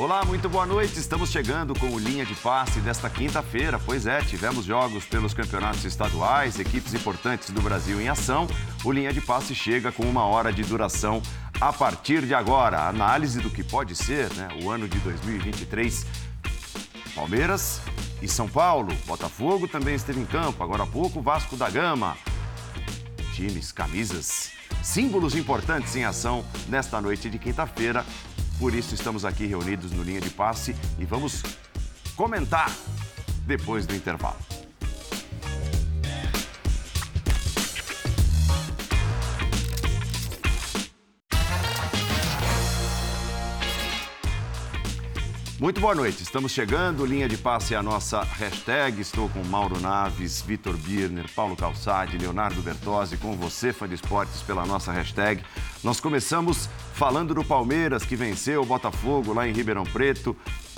Olá, muito boa noite. Estamos chegando com o Linha de Passe desta quinta-feira. Pois é, tivemos jogos pelos campeonatos estaduais, equipes importantes do Brasil em ação. O Linha de Passe chega com uma hora de duração a partir de agora. Análise do que pode ser né, o ano de 2023. Palmeiras e São Paulo. Botafogo também esteve em campo. Agora há pouco, Vasco da Gama. Times, camisas, símbolos importantes em ação nesta noite de quinta-feira. Por isso estamos aqui reunidos no Linha de Passe e vamos comentar depois do intervalo. Muito boa noite, estamos chegando. Linha de passe é a nossa hashtag. Estou com Mauro Naves, Vitor Birner, Paulo Calçade, Leonardo Bertozzi, com você, fã de esportes, pela nossa hashtag. Nós começamos falando do Palmeiras, que venceu o Botafogo lá em Ribeirão Preto,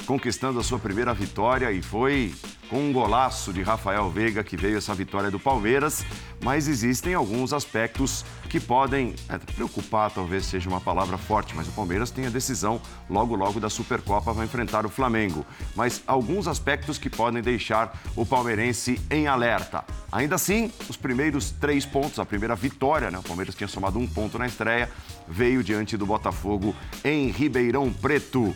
conquistando a sua primeira vitória e foi com um golaço de Rafael Veiga que veio essa vitória do Palmeiras, mas existem alguns aspectos que podem é, preocupar, talvez seja uma palavra forte, mas o Palmeiras tem a decisão logo logo da Supercopa vai enfrentar o Flamengo, mas alguns aspectos que podem deixar o palmeirense em alerta. Ainda assim, os primeiros três pontos, a primeira vitória, né? O Palmeiras tinha somado um ponto na estreia, veio diante do Botafogo em Ribeirão Preto.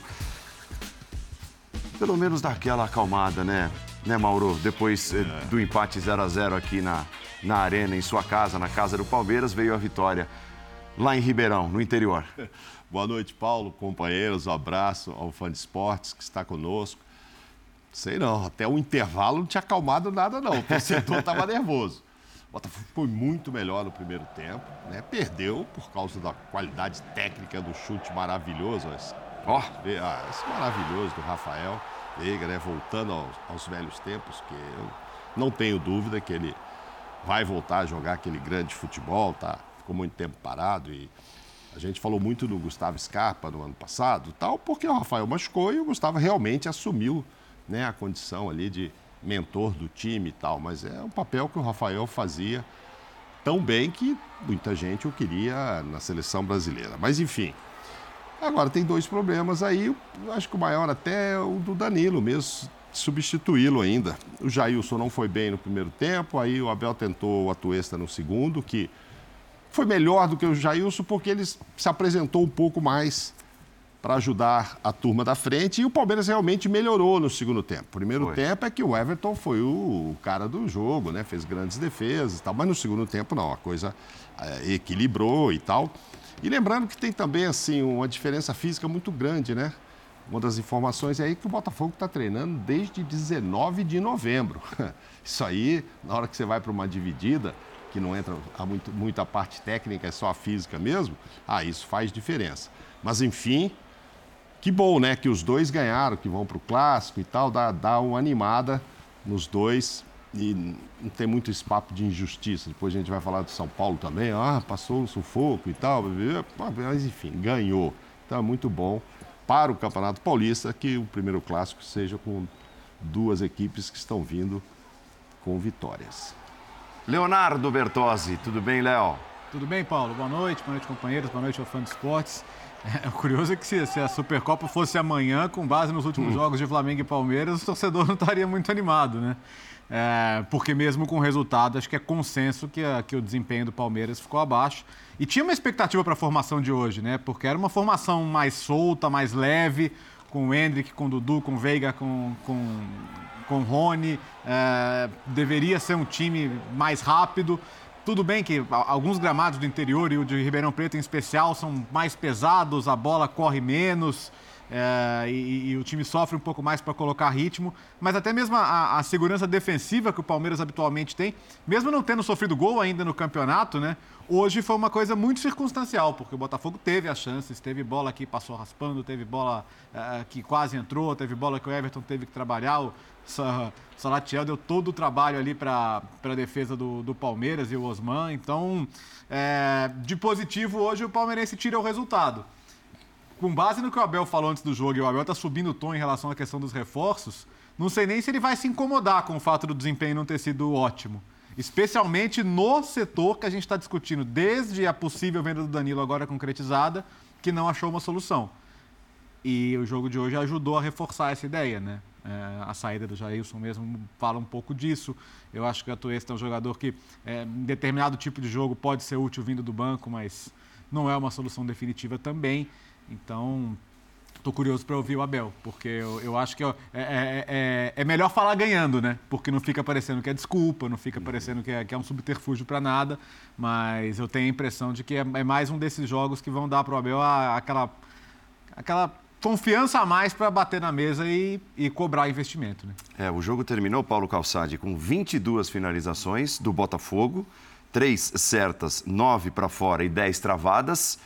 Pelo menos daquela acalmada, né? né, Mauro? Depois eh, é. do empate 0 a 0 aqui na, na Arena, em sua casa, na casa do Palmeiras, veio a vitória lá em Ribeirão, no interior. Boa noite, Paulo, companheiros, um abraço ao fã de esportes que está conosco. Sei não, até o intervalo não tinha acalmado nada, não. O torcedor estava nervoso. O Botafogo foi muito melhor no primeiro tempo, né? Perdeu por causa da qualidade técnica do chute maravilhoso. Esse, oh. esse maravilhoso do Rafael. Veiga, né? Voltando aos, aos, velhos tempos, que eu não tenho dúvida que ele vai voltar a jogar aquele grande futebol, tá? Ficou muito tempo parado e a gente falou muito do Gustavo Scarpa no ano passado, tal, porque o Rafael machucou e o Gustavo realmente assumiu, né, a condição ali de mentor do time e tal, mas é um papel que o Rafael fazia tão bem que muita gente o queria na seleção brasileira. Mas enfim, Agora, tem dois problemas aí, acho que o maior até é o do Danilo mesmo, substituí-lo ainda. O Jailson não foi bem no primeiro tempo, aí o Abel tentou o Atuesta no segundo, que foi melhor do que o Jailson porque ele se apresentou um pouco mais para ajudar a turma da frente e o Palmeiras realmente melhorou no segundo tempo. Primeiro foi. tempo é que o Everton foi o, cara do jogo, né? Fez grandes defesas e tal, mas no segundo tempo não, a coisa é, equilibrou e tal. E lembrando que tem também assim uma diferença física muito grande, né? Uma das informações é aí que o Botafogo está treinando desde 19 de novembro. Isso aí, na hora que você vai para uma dividida, que não entra muito, muita parte técnica, é só a física mesmo, ah, isso faz diferença. Mas enfim, que bom, né? Que os dois ganharam, que vão para o clássico e tal, dá, dá uma animada nos dois e não tem muito esse papo de injustiça. Depois a gente vai falar do São Paulo também, ah, passou um sufoco e tal, mas enfim, ganhou. Então é muito bom para o Campeonato Paulista que o primeiro clássico seja com duas equipes que estão vindo com vitórias. Leonardo Bertozzi, tudo bem, Léo? Tudo bem, Paulo? Boa noite, boa noite, companheiros, boa noite ao fã de esportes. É, o curioso é que se, se, a Supercopa fosse amanhã, com base nos últimos hum. jogos de Flamengo e Palmeiras, o torcedor não estaria muito animado, né? É, porque mesmo com o resultado, acho que é consenso que, a, que o desempenho do Palmeiras ficou abaixo. E tinha uma expectativa para a formação de hoje, né? Porque era uma formação mais solta, mais leve, com o Hendrick, com o Dudu, com o Veiga, com, com, com o Rony. É, deveria ser um time mais rápido. Tudo bem que alguns gramados do interior e o de Ribeirão Preto em especial são mais pesados, a bola corre menos é, e, e, o time sofre um pouco mais para colocar ritmo, mas até mesmo a, a, segurança defensiva que o Palmeiras habitualmente tem, mesmo não tendo sofrido gol ainda no campeonato, né? Hoje foi uma coisa muito circunstancial, porque o Botafogo teve as chances, teve bola que passou raspando, teve bola é, que quase entrou, teve bola que o Everton teve que trabalhar. O Salatiel deu todo o trabalho ali para a defesa do, do, Palmeiras e o Osman. Então, é, de positivo, hoje o palmeirense tira o resultado. Com base no que o Abel falou antes do jogo, e o Abel está subindo o tom em relação à questão dos reforços, não sei nem se ele vai se incomodar com o fato do desempenho não ter sido ótimo. Especialmente no setor que a gente está discutindo, desde a possível venda do Danilo agora concretizada, que não achou uma solução. E o jogo de hoje ajudou a reforçar essa ideia, né? É, a saída do Jailson mesmo fala um pouco disso. Eu acho que o Atuesta é um jogador que, é, em determinado tipo de jogo, pode ser útil vindo do banco, mas não é uma solução definitiva também. Então, estou curioso para ouvir o Abel, porque eu, eu acho que é, é, é, é, melhor falar ganhando, né? Porque não fica parecendo que é desculpa, não fica parecendo que é, que é um subterfúgio para nada, mas eu tenho a impressão de que é, é mais um desses jogos que vão dar para o Abel a, aquela, aquela confiança a mais para bater na mesa e, e, cobrar investimento. Né? É, o jogo terminou, Paulo Calçade, com 22 finalizações do Botafogo, três certas, nove para fora e 10 travadas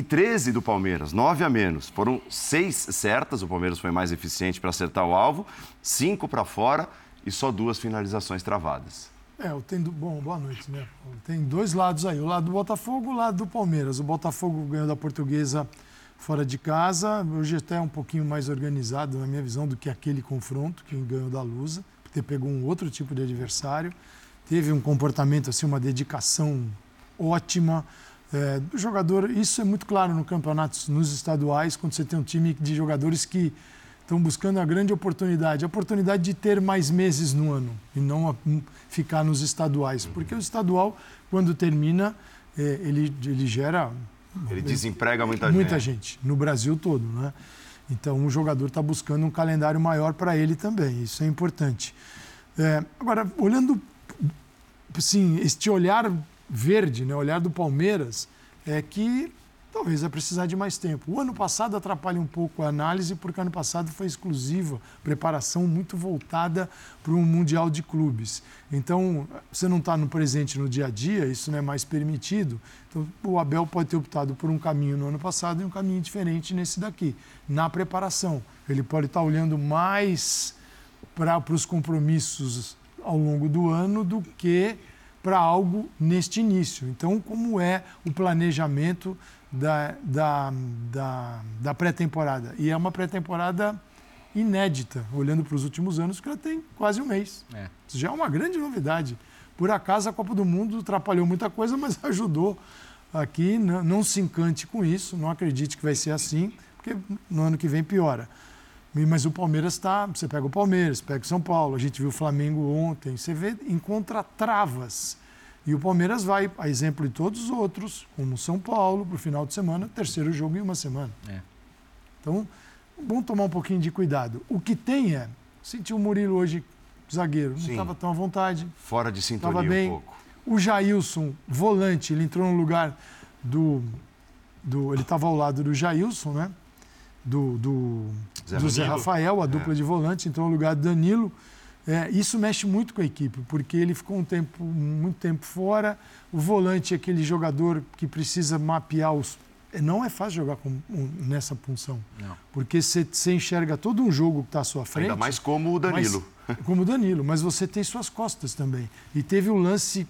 e 13 do Palmeiras, 9 a menos. Foram seis certas, o Palmeiras foi mais eficiente para acertar o alvo, cinco para fora e só duas finalizações travadas. É, tem do... bom, boa noite, né? Tem dois lados aí, o lado do Botafogo o lado do Palmeiras. O Botafogo ganhou da Portuguesa fora de casa, hoje até é um pouquinho mais organizado, na minha visão, do que aquele confronto que ganhou da Lusa, porque pegou um outro tipo de adversário, teve um comportamento, assim, uma dedicação ótima, é, jogador, isso é muito claro no campeonato, nos estaduais, quando você tem um time de jogadores que estão buscando a grande oportunidade, a oportunidade de ter mais meses no ano e não ficar nos estaduais, porque o estadual, quando termina, é, ele, ele gera ele desemprega muita gente. Muita gente, no Brasil todo, né? Então, o jogador está buscando um calendário maior para ele também, isso é importante. É, agora, olhando, assim, este olhar verde, né, olhar do Palmeiras, é que talvez vai precisar de mais tempo. O ano passado atrapalha um pouco a análise, porque ano passado foi exclusiva, preparação muito voltada para um Mundial de Clubes. Então, você não está no presente no dia a dia, isso não é mais permitido. Então, o Abel pode ter optado por um caminho no ano passado e um caminho diferente nesse daqui, na preparação. Ele pode estar tá olhando mais para os compromissos ao longo do ano do que para algo neste início. Então, como é o planejamento da, da, da, da pré-temporada? E é uma pré-temporada inédita, olhando para os últimos anos, que ela tem quase um mês. É. Isso já é uma grande novidade. Por acaso, a Copa do Mundo atrapalhou muita coisa, mas ajudou aqui. Não, não se encante com isso, não acredite que vai ser assim, porque no ano que vem piora. Mas o Palmeiras está. Você pega o Palmeiras, pega o São Paulo, a gente viu o Flamengo ontem. Você vê, encontra travas. E o Palmeiras vai, a exemplo de todos os outros, como o São Paulo, para o final de semana, terceiro jogo em uma semana. É. Então, bom tomar um pouquinho de cuidado. O que tem é. Senti o Murilo hoje, zagueiro, não estava tão à vontade. Fora de sintonia bem. um pouco. O Jailson, volante, ele entrou no lugar do. do ele estava ao lado do Jailson, né? do, do, Zé, do Zé Rafael, a dupla é. de volante, entrou no lugar do Danilo. É, isso mexe muito com a equipe, porque ele ficou um tempo, muito tempo fora. O volante é aquele jogador que precisa mapear os. Não é fácil jogar com, nessa função. Não. Porque você, você enxerga todo um jogo que está à sua frente. Ainda mais como o Danilo. Mas, como o Danilo, mas você tem suas costas também. E teve um lance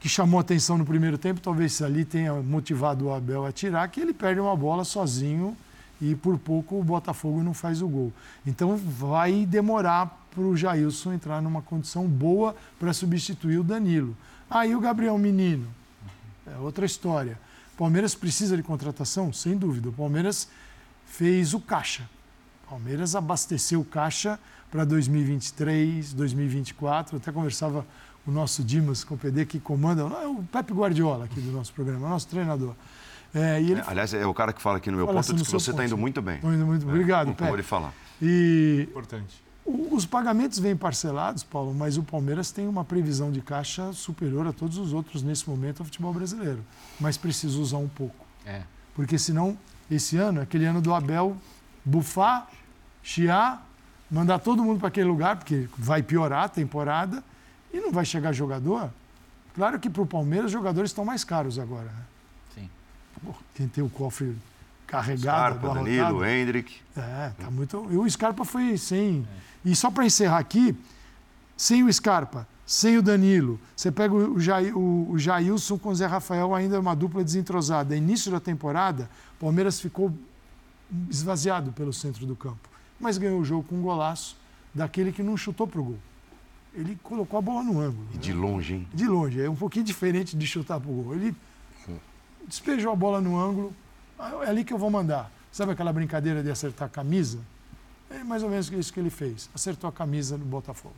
que chamou atenção no primeiro tempo, talvez ali tenha motivado o Abel a tirar, que ele perde uma bola sozinho e por pouco o Botafogo não faz o gol. Então vai demorar para o Jailson entrar numa condição boa para substituir o Danilo. Aí o Gabriel Menino, é outra história. Palmeiras precisa de contratação? Sem dúvida. O Palmeiras fez o caixa. O Palmeiras abasteceu o caixa para 2023, 2024. Eu até conversava com o nosso Dimas, com o PD, que comanda, o Pepe Guardiola aqui do nosso programa, nosso treinador. É, ele... Aliás, é o cara que fala aqui no meu fala ponto, assim, que você está indo muito bem. Estou indo muito bem. Obrigado, é, Pé. falar. E... Importante. Os pagamentos vêm parcelados, Paulo, mas o Palmeiras tem uma previsão de caixa superior a todos os outros nesse momento ao futebol brasileiro. Mas precisa usar um pouco. É. Porque senão, esse ano, aquele ano do Abel, bufar, chiar, mandar todo mundo para aquele lugar, porque vai piorar a temporada e não vai chegar jogador. Claro que para o Palmeiras os jogadores estão mais caros agora. Né? Quem tem o cofre carregado, Scarpa, Danilo, Hendrick. É, tá muito. E o Scarpa foi sem. E só para encerrar aqui, sem o Scarpa, sem o Danilo, você pega o, Jair, o, Jailson com o Zé Rafael, ainda é uma dupla desentrosada. Início da temporada, o Palmeiras ficou esvaziado pelo centro do campo. Mas ganhou o jogo com um golaço daquele que não chutou pro gol. Ele colocou a bola no ângulo. E de longe, hein? De longe, é um pouquinho diferente de chutar pro gol. Ele despejou a bola no ângulo, ah, é ali que eu vou mandar. Sabe aquela brincadeira de acertar a camisa? É mais ou menos isso que ele fez. Acertou a camisa do Botafogo.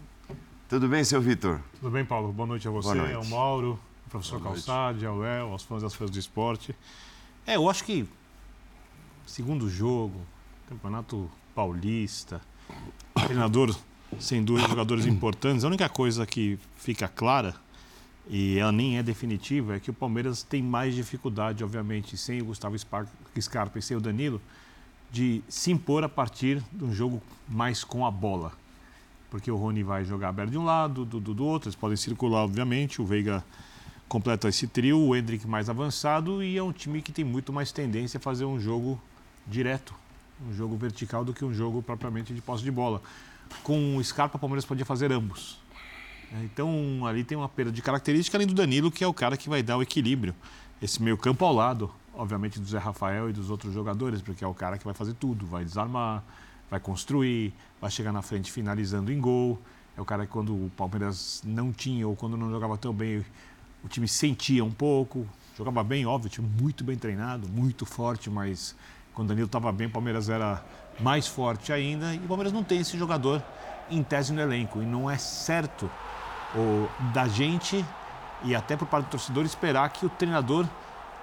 Tudo bem, seu Vitor? Tudo bem, Paulo? Boa noite a você, Boa noite. ao Mauro, ao professor Calçade, ao Léo, aos fãs e às fãs do esporte. É, eu acho que segundo jogo, Campeonato Paulista, treinador sem dúvida jogadores importantes, a única coisa que fica clara e ela nem é definitiva é que o Palmeiras tem mais dificuldade, obviamente, sem o Gustavo Scarpa e sem o Danilo, de se impor a partir de um jogo mais com a bola. Porque o Rony vai jogar aberto de um lado, do, do, do outro, eles podem circular, obviamente, o Veiga completa esse trio, o Hendrick mais avançado e é um time que tem muito mais tendência a fazer um jogo direto, um jogo vertical do que um jogo propriamente de posse de bola. Com o Scarpa, o Palmeiras podia fazer ambos. Então, ali tem uma perda de característica, além do Danilo, que é o cara que vai dar o equilíbrio. Esse meio campo ao lado, obviamente, do Zé Rafael e dos outros jogadores, porque é o cara que vai fazer tudo, vai desarmar, vai construir, vai chegar na frente finalizando em gol. É o cara que quando o Palmeiras não tinha ou quando não jogava tão bem, o time sentia um pouco. Jogava bem, óbvio, time muito bem treinado, muito forte, mas quando o Danilo estava bem, o Palmeiras era mais forte ainda. E o Palmeiras não tem esse jogador em tese no elenco. E não é certo o, da gente e até por parte do torcedor esperar que o treinador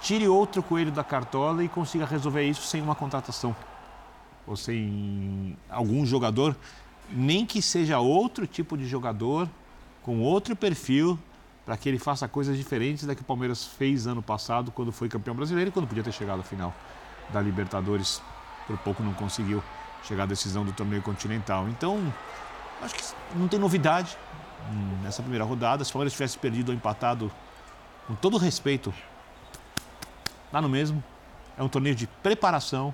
tire outro coelho da cartola e consiga resolver isso sem uma contratação. Ou sem algum jogador, nem que seja outro tipo de jogador, com outro perfil, para que ele faça coisas diferentes da que o Palmeiras fez ano passado, quando foi campeão brasileiro e quando podia ter chegado à final da Libertadores. Por pouco não conseguiu chegar à decisão do torneio continental. Então, acho que não tem novidade nessa primeira rodada. Se o Palmeiras tivesse perdido ou empatado, com todo respeito, dá no mesmo. É um torneio de preparação.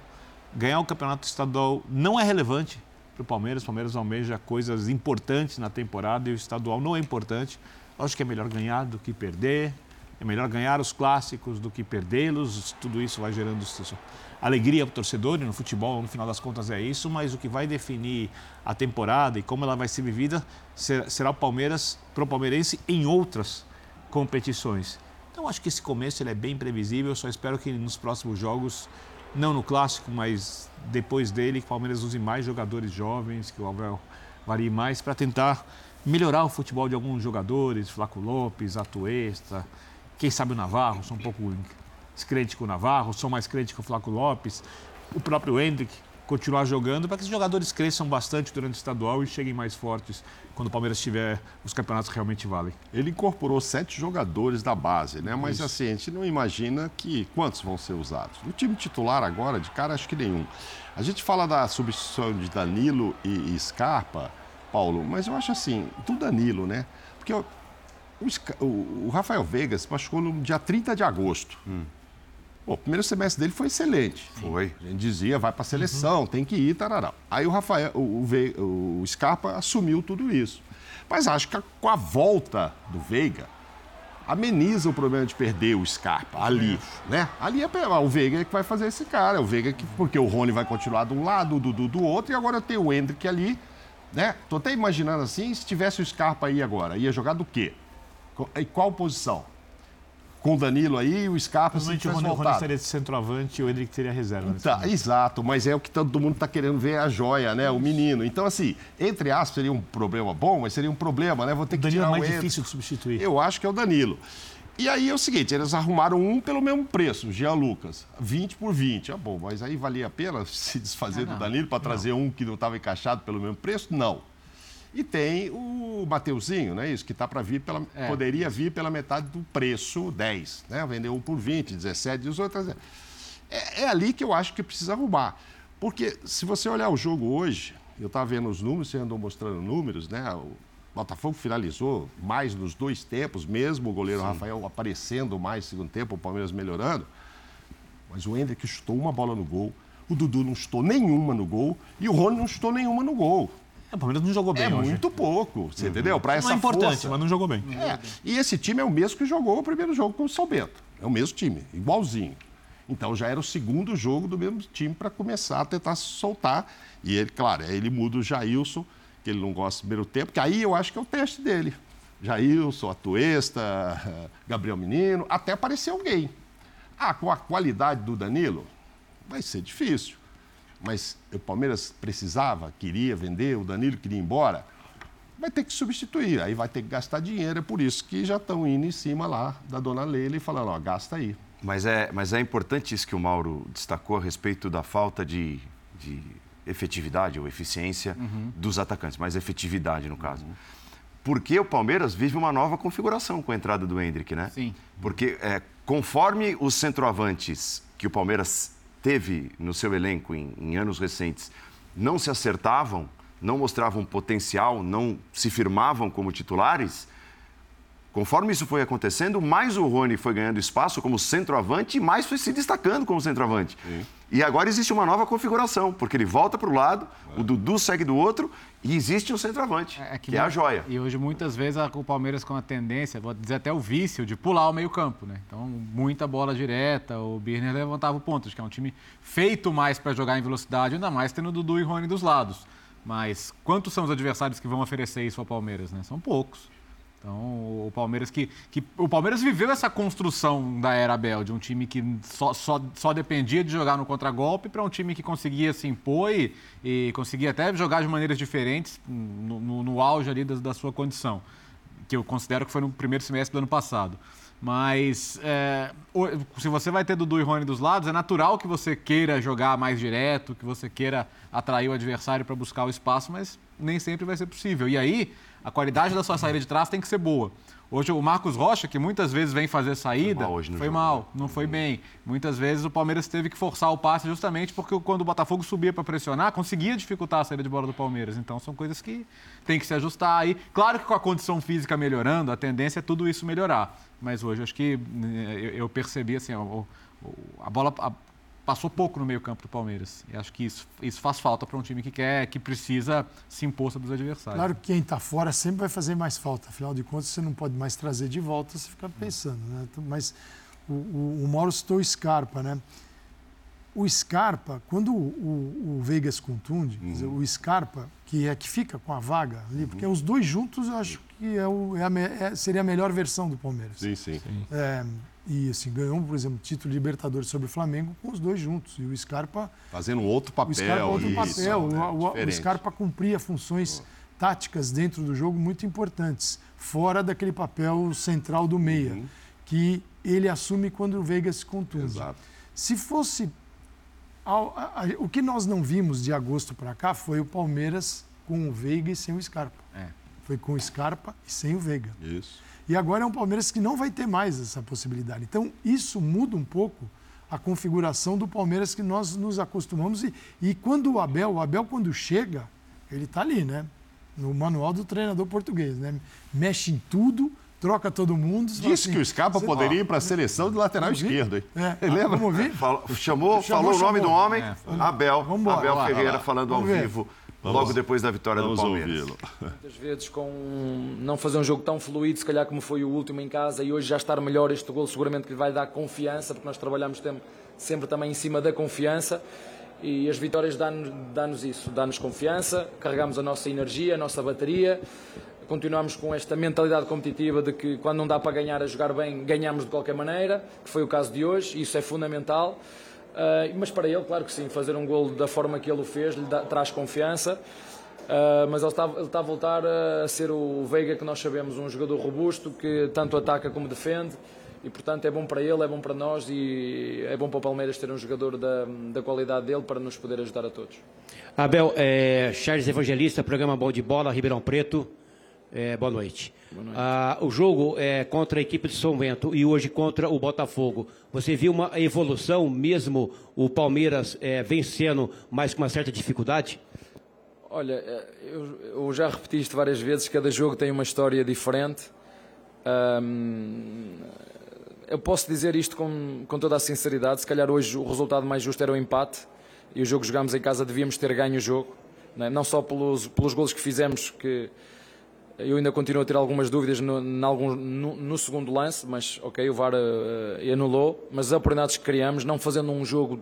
Ganhar o campeonato estadual não é relevante para o Palmeiras. O Palmeiras almeja coisas importantes na temporada e o estadual não é importante. Acho que é melhor ganhar do que perder. É melhor ganhar os clássicos do que perdê-los. Tudo isso vai gerando alegria para o torcedor e no futebol, no final das contas, é isso. Mas o que vai definir a temporada e como ela vai ser vivida será o Palmeiras, para o palmeirense, em outras competições. Então, acho que esse começo ele é bem previsível. Só espero que nos próximos jogos, não no clássico, mas depois dele, que o Palmeiras use mais jogadores jovens, que o Abel varie mais para tentar melhorar o futebol de alguns jogadores, Flaco Lopes, Atuesta, quem sabe o Navarro, sou um pouco descrente com o Navarro, sou mais crente com o Flaco Lopes, o próprio Hendrick, continuar jogando para que os jogadores cresçam bastante durante o estadual e cheguem mais fortes quando o Palmeiras tiver os campeonatos que realmente valem. Ele incorporou sete jogadores da base, né? Mas Isso. assim, a gente não imagina que quantos vão ser usados. No time titular agora, de cara, acho que nenhum. A gente fala da substituição de Danilo e, e Scarpa, Paulo, mas eu acho assim, do Danilo, né? Porque o, Rafael Veiga se machucou no dia 30 de agosto. Hum. O primeiro semestre dele foi excelente. Foi. A gente dizia, vai para a seleção, uhum. tem que ir, tarará. Aí o Rafael, o, o, o Scarpa assumiu tudo isso. Mas acho que com a volta do Veiga, ameniza o problema de perder o Scarpa ali, né? Ali é o Veiga que vai fazer esse cara, o Veiga que porque o Rony vai continuar de um lado, o Dudu do outro e agora tenho o Hendrick ali, né? Tô até imaginando assim, se tivesse o Scarpa aí agora, ia jogar do quê? Em qual posição? com o Danilo aí, o Scarpa se tivesse o Rony, voltado. O seria de centroavante e o Hendrick teria reserva. Tá, exato, mas é o que todo mundo está querendo ver, a joia, né? O menino. Então, assim, entre aspas, seria um problema bom, mas seria um problema, né? Vou ter o que Danilo tirar é mais o difícil de substituir. Eu acho que é o Danilo. E aí é o seguinte, eles arrumaram um pelo mesmo preço, Jean Lucas, 20 por 20. Ah, bom, mas aí valia a pena se desfazer Ah, do Danilo para trazer um que não estava encaixado pelo mesmo preço? Não. E tem o Mateuzinho, né? Isso, que está para vir pela. É. Poderia vir pela metade do preço 10, né? Vender um por 20, 17, 18. É, é ali que eu acho que precisa arrumar. Porque se você olhar o jogo hoje, eu estava vendo os números, você andou mostrando números, né? O Botafogo finalizou mais nos dois tempos, mesmo o goleiro Sim. Rafael aparecendo mais no segundo tempo, o Palmeiras melhorando. Mas o Hendrick chutou uma bola no gol, o Dudu não chutou nenhuma no gol e o Rony não chutou nenhuma no gol. O Palmeiras não jogou bem É hoje. muito pouco, você entendeu? Para essa não é importante, força. mas não jogou bem. É, e esse time é o mesmo que jogou o primeiro jogo com o São Bento. É o mesmo time, igualzinho. Então já era o segundo jogo do mesmo time para começar a tentar se soltar. E ele, claro, aí ele muda o Jailson, que ele não gosta do primeiro tempo, que aí eu acho que é o teste dele. Jailson, Atuesta, Gabriel Menino, até aparecer alguém. Ah, com a qualidade do Danilo, vai ser difícil. Mas o Palmeiras precisava, queria vender, o Danilo queria ir embora. Vai ter que substituir, aí vai ter que gastar dinheiro. É por isso que já estão indo em cima lá da dona Leila e falando, ó, gasta aí. Mas é, mas é importante isso que o Mauro destacou a respeito da falta de, de efetividade ou eficiência uhum. dos atacantes, mais efetividade no caso. Uhum. Porque o Palmeiras vive uma nova configuração com a entrada do Hendrick, né? Sim. Porque é, conforme os centroavantes que o Palmeiras teve no seu elenco em, em anos recentes não se acertavam, não mostravam potencial, não se firmavam como titulares, Conforme isso foi acontecendo, mais o Rony foi ganhando espaço como centroavante e mais foi se destacando como centroavante. Sim. E agora existe uma nova configuração, porque ele volta para o lado, é. o Dudu segue do outro e existe um centroavante, é, é que, que é a joia. E hoje, muitas vezes, o Palmeiras com a tendência, vou dizer até o vício, de pular o meio-campo. Né? Então, muita bola direta, o Birner levantava o ponto, que é um time feito mais para jogar em velocidade, ainda mais tendo o Dudu e Rony dos lados. Mas quantos são os adversários que vão oferecer isso ao Palmeiras? Né? São poucos. Então, o Palmeiras que, que. O Palmeiras viveu essa construção da era Abel, de um time que só, só, só dependia de jogar no contragolpe para um time que conseguia se impor e, e, conseguia até jogar de maneiras diferentes no, no, no auge ali da, da, sua condição. Que eu considero que foi no primeiro semestre do ano passado. Mas é, se você vai ter Dudu e Rony dos lados, é natural que você queira jogar mais direto, que você queira atrair o adversário para buscar o espaço, mas nem sempre vai ser possível. E aí, a qualidade da sua saída de trás tem que ser boa. Hoje o Marcos Rocha, que muitas vezes vem fazer saída, foi mal, foi mal não foi bem. Muitas vezes o Palmeiras teve que forçar o passe justamente porque quando o Botafogo subia para pressionar, conseguia dificultar a saída de bola do Palmeiras. Então são coisas que tem que se ajustar aí. Claro que com a condição física melhorando, a tendência é tudo isso melhorar. Mas hoje acho que eh, eu percebi assim, a bola, passou pouco no meio-campo do Palmeiras. E acho que isso, isso faz falta para um time que quer, que precisa se impor sobre os adversários. Claro que quem está fora sempre vai fazer mais falta. Afinal de contas, você não pode mais trazer de volta, você fica pensando. Né? Então, mas o, o, o Mauro citou o Scarpa, né? O Scarpa, quando o, o, o Vegas contunde, uhum. dizer, o Scarpa, que é que fica com a vaga ali, uhum. porque os dois juntos eu acho que é o, é a, é, seria a melhor versão do Palmeiras. Sim, sim. sim. E assim, ganhou, por exemplo, título de Libertadores sobre o Flamengo com os dois juntos. E o Scarpa. Fazendo outro papel. O Scarpa, outro isso, papel. Né? O, o, Scarpa cumpria funções táticas dentro do jogo muito importantes, fora daquele papel central do meia, uhum. que ele assume quando o Veiga se contunde. Exato. Se fosse. O que nós não vimos de agosto para cá foi o Palmeiras com o Veiga e sem o Scarpa. É. Foi com o Scarpa e sem o Veiga. Isso. E agora é um Palmeiras que não vai ter mais essa possibilidade. Então, isso muda um pouco a configuração do Palmeiras que nós nos acostumamos. E, e quando o Abel, o Abel quando chega, ele está ali, né? No manual do treinador português, né? Mexe em tudo, troca todo mundo. Disse assim, que o Scarpa poderia ir para a seleção de lateral esquerdo. Hein? É, lembra? Vamos ouvir? Falou, chamou, chamou, falou chamou. o nome do homem, é, Abel. Vamos Abel Ferreira falando Vamos ao ver. vivo Vamos, logo depois da vitória do Palmeiras. Muitas vezes com não fazer um jogo tão fluido, se calhar como foi o último em casa, e hoje já estar melhor este gol seguramente que lhe vai dar confiança, porque nós trabalhamos sempre também em cima da confiança. E as vitórias dão-nos isso, dão-nos confiança, carregamos a nossa energia, a nossa bateria, continuamos com esta mentalidade competitiva de que quando não dá para ganhar a jogar bem, ganhamos de qualquer maneira, que foi o caso de hoje, e isso é fundamental. Uh, mas para ele, claro que sim, fazer um gol da forma que ele o fez lhe dá, traz confiança. Uh, mas ele está, ele está a voltar a ser o Veiga que nós sabemos, um jogador robusto que tanto ataca como defende e portanto é bom para ele, é bom para nós e é bom para o Palmeiras ter um jogador da, da qualidade dele para nos poder ajudar a todos. Abel, é, Charles Evangelista, programa Bom de Bola, Ribeirão Preto. É, boa noite. Boa noite. Ah, o jogo é contra a equipe de São Bento e hoje contra o Botafogo. Você viu uma evolução mesmo o Palmeiras é, vencendo, mas com uma certa dificuldade? Olha, é, eu, eu, já repeti isto várias vezes, cada jogo tem uma história diferente. eu posso dizer isto com, com toda a sinceridade, se calhar hoje o resultado mais justo era o empate e o jogo que jogámos em casa devíamos ter ganho o jogo, não, é? não só pelos, pelos golos que fizemos, que Eu ainda continuo a ter algumas dúvidas no, no, no, segundo lance, mas ok, o VAR uh, anulou. Mas as oportunidades que criamos, não fazendo um jogo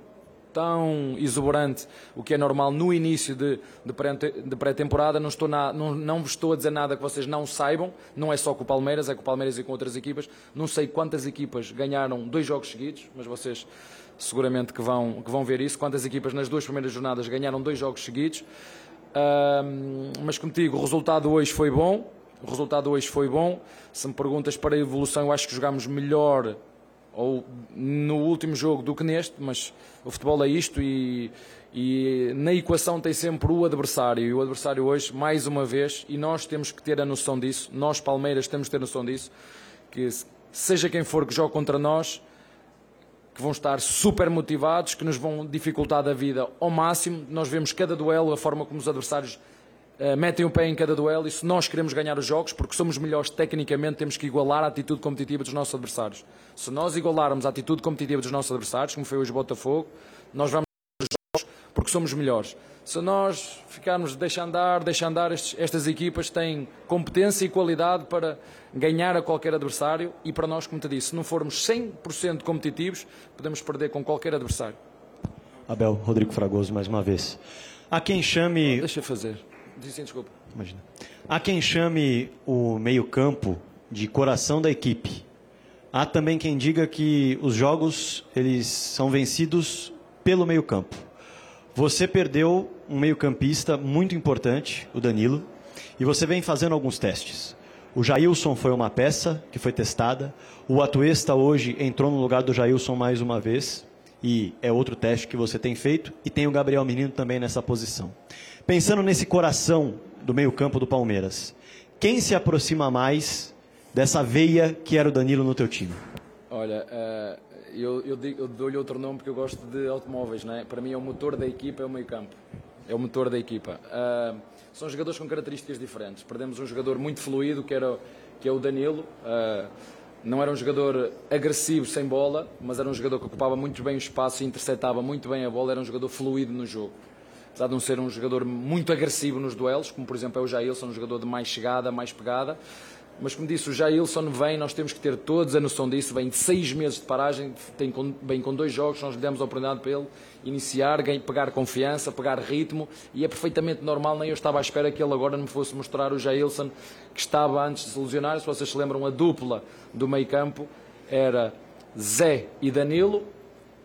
tão exuberante, o que é normal no início de, de pré-temporada. Não, estou na, não, não vos estou a dizer nada que vocês não saibam, não é só com o Palmeiras, é com o Palmeiras e com outras equipas. Não sei quantas equipas ganharam dois jogos seguidos, mas vocês seguramente que vão, que vão ver isso. Quantas equipas nas duas primeiras jornadas ganharam dois jogos seguidos. Mas como digo, o resultado hoje foi bom. O resultado hoje foi bom. Se me perguntas para a evolução, eu acho que jogámos melhor ou no último jogo do que neste, mas o futebol é isto e, e na equação tem sempre o adversário. E o adversário hoje, mais uma vez, e nós temos que ter a noção disso, nós Palmeiras temos que ter a noção disso, que seja quem for que jogue contra nós, que vão estar super motivados, que nos vão dificultar a vida ao máximo. Nós vemos cada duelo, a forma como os adversários uh, metem o pé em cada duelo, e se nós queremos ganhar os jogos, porque somos melhores tecnicamente, temos que igualar a atitude competitiva dos nossos adversários. Se nós igualarmos a atitude competitiva dos nossos adversários, como foi hoje o Botafogo, nós vamos os jogos porque somos melhores. Se nós ficarmos deixa andar, deixa andar, estes, estas equipas têm competência e qualidade para ganhar a qualquer adversário e para nós, como te disse, se não formos 100% competitivos, podemos perder com qualquer adversário. Abel, Rodrigo Fragoso, mais uma vez. Há quem chame. Deixa fazer. Desculpa. Imagina. Há quem chame o meio-campo de coração da equipe. Há também quem diga que os jogos eles são vencidos pelo meio-campo. Você perdeu um meio-campista muito importante, o Danilo, e você vem fazendo alguns testes. O Jailson foi uma peça que foi testada. O Atuesta hoje entrou no lugar do Jailson mais uma vez. E é outro teste que você tem feito. E tem o Gabriel Menino também nessa posição. Pensando nesse coração do meio-campo do Palmeiras, quem se aproxima mais dessa veia que era o Danilo no teu time? Olha, uh, eu, eu, eu dou-lhe outro nome porque eu gosto de automóveis, não é? Para mim é o motor da equipa, é o meio-campo. É o motor da equipa. Uh, são jogadores com características diferentes. Perdemos um jogador muito fluido, que, era, que é o Danilo. Uh, não era um jogador agressivo sem bola, mas era um jogador que ocupava muito bem o espaço e interceptava muito bem a bola. Era um jogador fluido no jogo apesar de não ser um jogador muito agressivo nos duelos, como por exemplo é o Jailson, um jogador de mais chegada, mais pegada. Mas como disse, o Jailson vem, nós temos que ter todos a noção disso, vem de seis meses de paragem, tem com, vem com dois jogos, nós lhe demos a oportunidade para ele iniciar, pegar confiança, pegar ritmo, e é perfeitamente normal, nem eu estava à espera que ele agora me fosse mostrar o Jailson, que estava antes de se lesionar, se vocês se lembram, a dupla do meio campo era Zé e Danilo,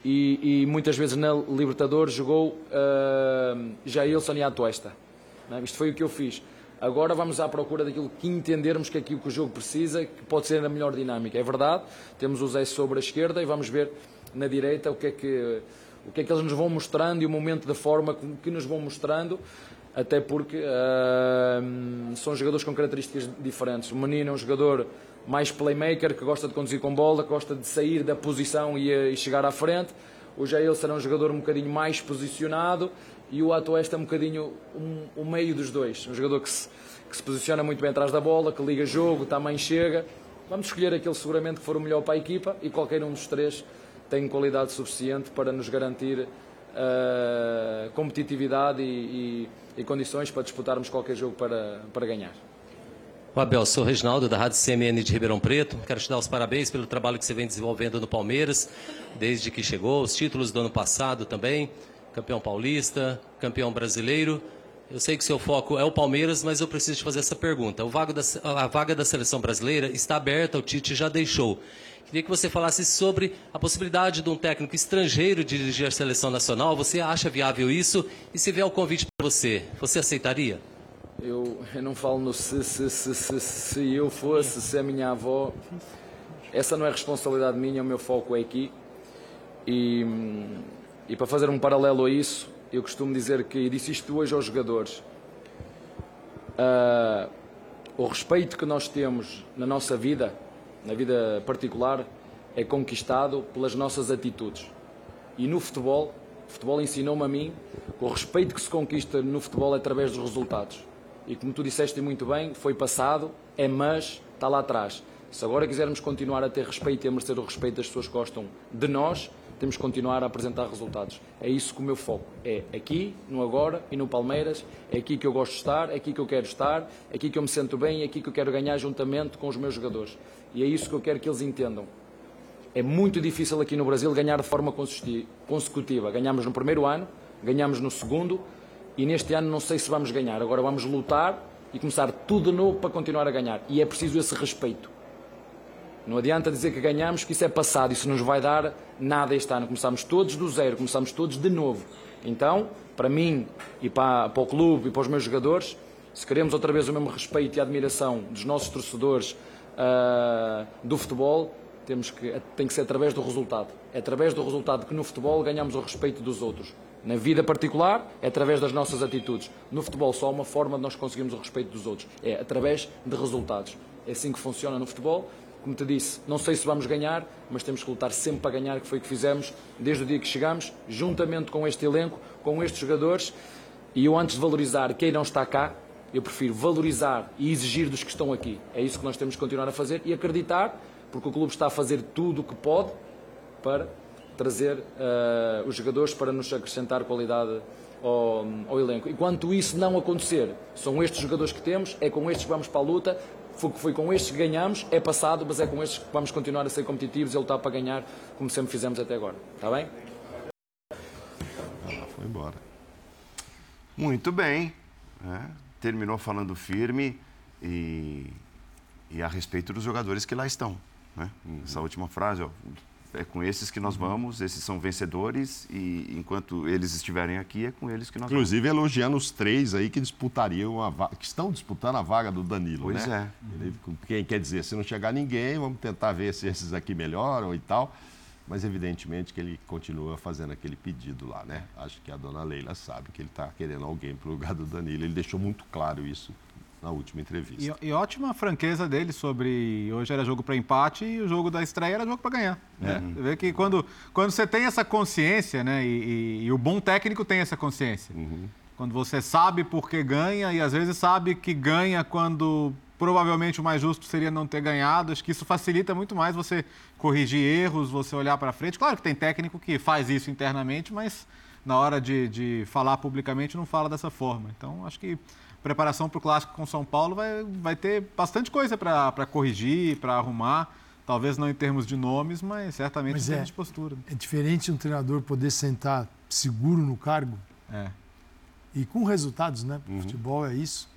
e, e, muitas vezes na Libertadores jogou uh, Jailson e Atuesta. É? Isto foi o que eu fiz. Agora vamos à procura daquilo que entendermos que é aquilo que o jogo precisa, que pode ser a melhor dinâmica. É verdade, temos o Zé sobre a esquerda e vamos ver na direita o que é que, o que, é que eles nos vão mostrando e o momento da forma que nos vão mostrando, até porque uh, são jogadores com características diferentes. O Menino é um jogador mais playmaker, que gosta de conduzir com bola, que gosta de sair da posição e, e chegar à frente. O Jair será um jogador um bocadinho mais posicionado e o Ato Oeste é um bocadinho um, o meio dos dois. Um jogador que se, que se posiciona muito bem atrás da bola, que liga jogo, também chega. Vamos escolher aquele seguramente que for o melhor para a equipa e qualquer um dos três tem qualidade suficiente para nos garantir uh, competitividade e, e, e condições para disputarmos qualquer jogo para, para ganhar. O Abel, sou Reginaldo, da Rádio CMN de Ribeirão Preto. Quero te dar os parabéns pelo trabalho que você vem desenvolvendo no Palmeiras, desde que chegou, os títulos do ano passado também, campeão paulista, campeão brasileiro. Eu sei que seu foco é o Palmeiras, mas eu preciso te fazer essa pergunta. Da, a vaga da seleção brasileira está aberta, o Tite já deixou. Queria que você falasse sobre a possibilidade de um técnico estrangeiro dirigir a seleção nacional. Você acha viável isso? E se vier o convite para você, você aceitaria? Eu, eu não falo no se, se, se, se, se eu fosse, se a minha avó. Essa não é responsabilidade minha, o meu foco é aqui. E, e para fazer um paralelo a isso, eu costumo dizer que, e disse isto hoje aos jogadores, uh, o respeito que nós temos na nossa vida, na vida particular, é conquistado pelas nossas atitudes. E no futebol, o futebol ensinou-me a mim que o respeito que se conquista no futebol é através dos resultados e como tu disseste muito bem, foi passado, é mas, está lá atrás. Se agora quisermos continuar a ter respeito e a merecer o respeito das pessoas que gostam de nós, temos que continuar a apresentar resultados. É isso que o meu foco é aqui, no agora e no Palmeiras. É aqui que eu gosto de estar, é aqui que eu quero estar, é aqui que eu me sinto bem, é aqui que eu quero ganhar juntamente com os meus jogadores. E é isso que eu quero que eles entendam. É muito difícil aqui no Brasil ganhar de forma consecutiva. Ganhamos no primeiro ano, ganhamos no segundo e neste ano não sei se vamos ganhar. Agora vamos lutar e começar tudo de novo para continuar a ganhar. E é preciso esse respeito. Não adianta dizer que ganhamos, que isso é passado, isso nos vai dar nada este ano. Começamos todos do zero, começamos todos de novo. Então, para mim e para, para o clube e para os meus jogadores, se queremos outra vez o mesmo respeito e admiração dos nossos torcedores uh, do futebol, temos que, tem que ser através do resultado. É através do resultado que no futebol ganhamos o respeito dos outros. Na vida particular, é através das nossas atitudes. No futebol, só há uma forma de nós conseguirmos o respeito dos outros. É através de resultados. É assim que funciona no futebol. Como te disse, não sei se vamos ganhar, mas temos que lutar sempre para ganhar, que foi o que fizemos desde o dia que chegamos, juntamente com este elenco, com estes jogadores. E eu, antes de valorizar quem não está cá, eu prefiro valorizar e exigir dos que estão aqui. É isso que nós temos que continuar a fazer e acreditar porque o clube está a fazer tudo o que pode para trazer uh, os jogadores para nos acrescentar qualidade ao, ao, elenco. Enquanto isso não acontecer, são estes jogadores que temos, é com estes que vamos para a luta, foi, foi com estes que ganhamos, é passado, mas é com estes que vamos continuar a ser competitivos e a lutar para ganhar, como sempre fizemos até agora. Está bem? Foi embora. Muito bem. É, terminou falando firme e, e a respeito dos jogadores que lá estão. Né? Uhum. Essa última frase, ó, é com esses que nós uhum. vamos, esses são vencedores e enquanto eles estiverem aqui, é com eles que nós Inclusive, vamos. elogiando os três aí que disputariam a vaga, que estão disputando a vaga do Danilo, pois né? é. Ele, quem quer dizer, se não chegar ninguém, vamos tentar ver se esses aqui melhoram e tal. Mas evidentemente que ele continua fazendo aquele pedido lá, né? Acho que a dona Leila sabe que ele está querendo alguém para o lugar do Danilo. Ele deixou muito claro isso na última entrevista. E, e, ótima franqueza dele sobre hoje era jogo para empate e o jogo da estreia era jogo para ganhar. Né? Você vê que quando, quando você tem essa consciência, né? E, e, e o bom técnico tem essa consciência. Uhum. Quando você sabe por que ganha e às vezes sabe que ganha quando provavelmente o mais justo seria não ter ganhado. Acho que isso facilita muito mais você corrigir erros, você olhar para frente. Claro que tem técnico que faz isso internamente, mas na hora de, de falar publicamente não fala dessa forma. Então, acho que preparação para o clássico com São Paulo vai, vai ter bastante coisa para corrigir, para arrumar. Talvez não em termos de nomes, mas certamente mas em termos é, de postura. É diferente um treinador poder sentar seguro no cargo é. e com resultados, né? Uhum. Futebol é isso.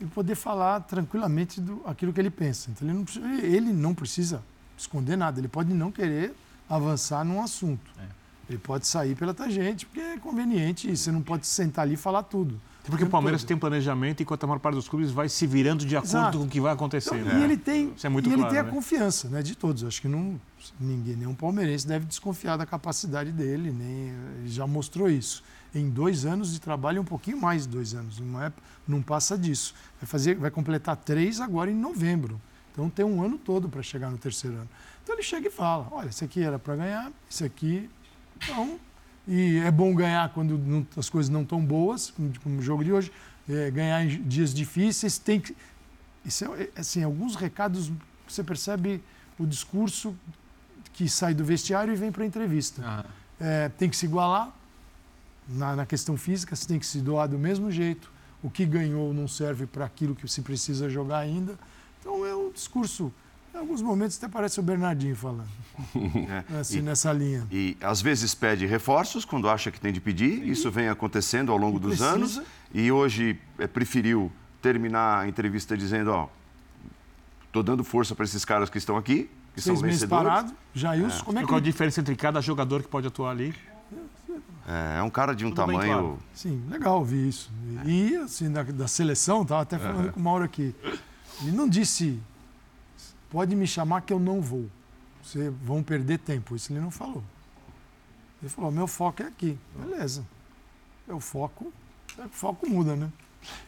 E poder falar tranquilamente do aquilo que ele pensa. Então ele não, ele não precisa esconder nada, ele pode não querer avançar num assunto. É. Ele pode sair pela tangente, porque é conveniente e você não pode sentar ali e falar tudo. Porque o Palmeiras todo. tem planejamento enquanto a maior parte dos clubes vai se virando de acordo Exato. com o que vai acontecer. Então, né? E ele tem, Isso é muito e claro, ele tem a né? confiança né, de todos. Acho que não, ninguém, nenhum palmeirense deve desconfiar da capacidade dele, nem ele já mostrou isso. Em dois anos de trabalho, um pouquinho mais de dois anos, não, é, não passa disso. Vai, fazer, vai completar três agora em novembro. Então tem um ano todo para chegar no terceiro ano. Então ele chega e fala: olha, esse aqui era para ganhar, esse aqui. Então, e é bom ganhar quando não, as coisas não estão boas, como o jogo de hoje. É, ganhar em dias difíceis. Tem que. Isso é, é, assim, alguns recados você percebe o discurso que sai do vestiário e vem para a entrevista. Ah. É, tem que se igualar na, na, questão física, você tem que se doar do mesmo jeito. O que ganhou não serve para aquilo que se precisa jogar ainda. Então é um discurso em alguns momentos até parece o Bernardinho falando. É. Assim, e, nessa linha. E às vezes pede reforços quando acha que tem de pedir. E, Isso vem acontecendo ao longo dos anos. E hoje é, preferiu terminar a entrevista dizendo, ó, estou dando força para esses caras que estão aqui, que Seis são vencedores. parado, Jailson, é. como é que... Qual a diferença entre cada jogador que pode atuar ali? É, é um cara de um Tudo tamanho... Claro. Sim, legal ouvir isso. E, assim, da, da seleção, estava até falando é. com o Mauro aqui. Ele não disse pode me chamar que eu não vou. Vocês vão perder tempo. Isso ele não falou. Ele falou: meu foco é aqui. Beleza. O foco, o foco muda, né?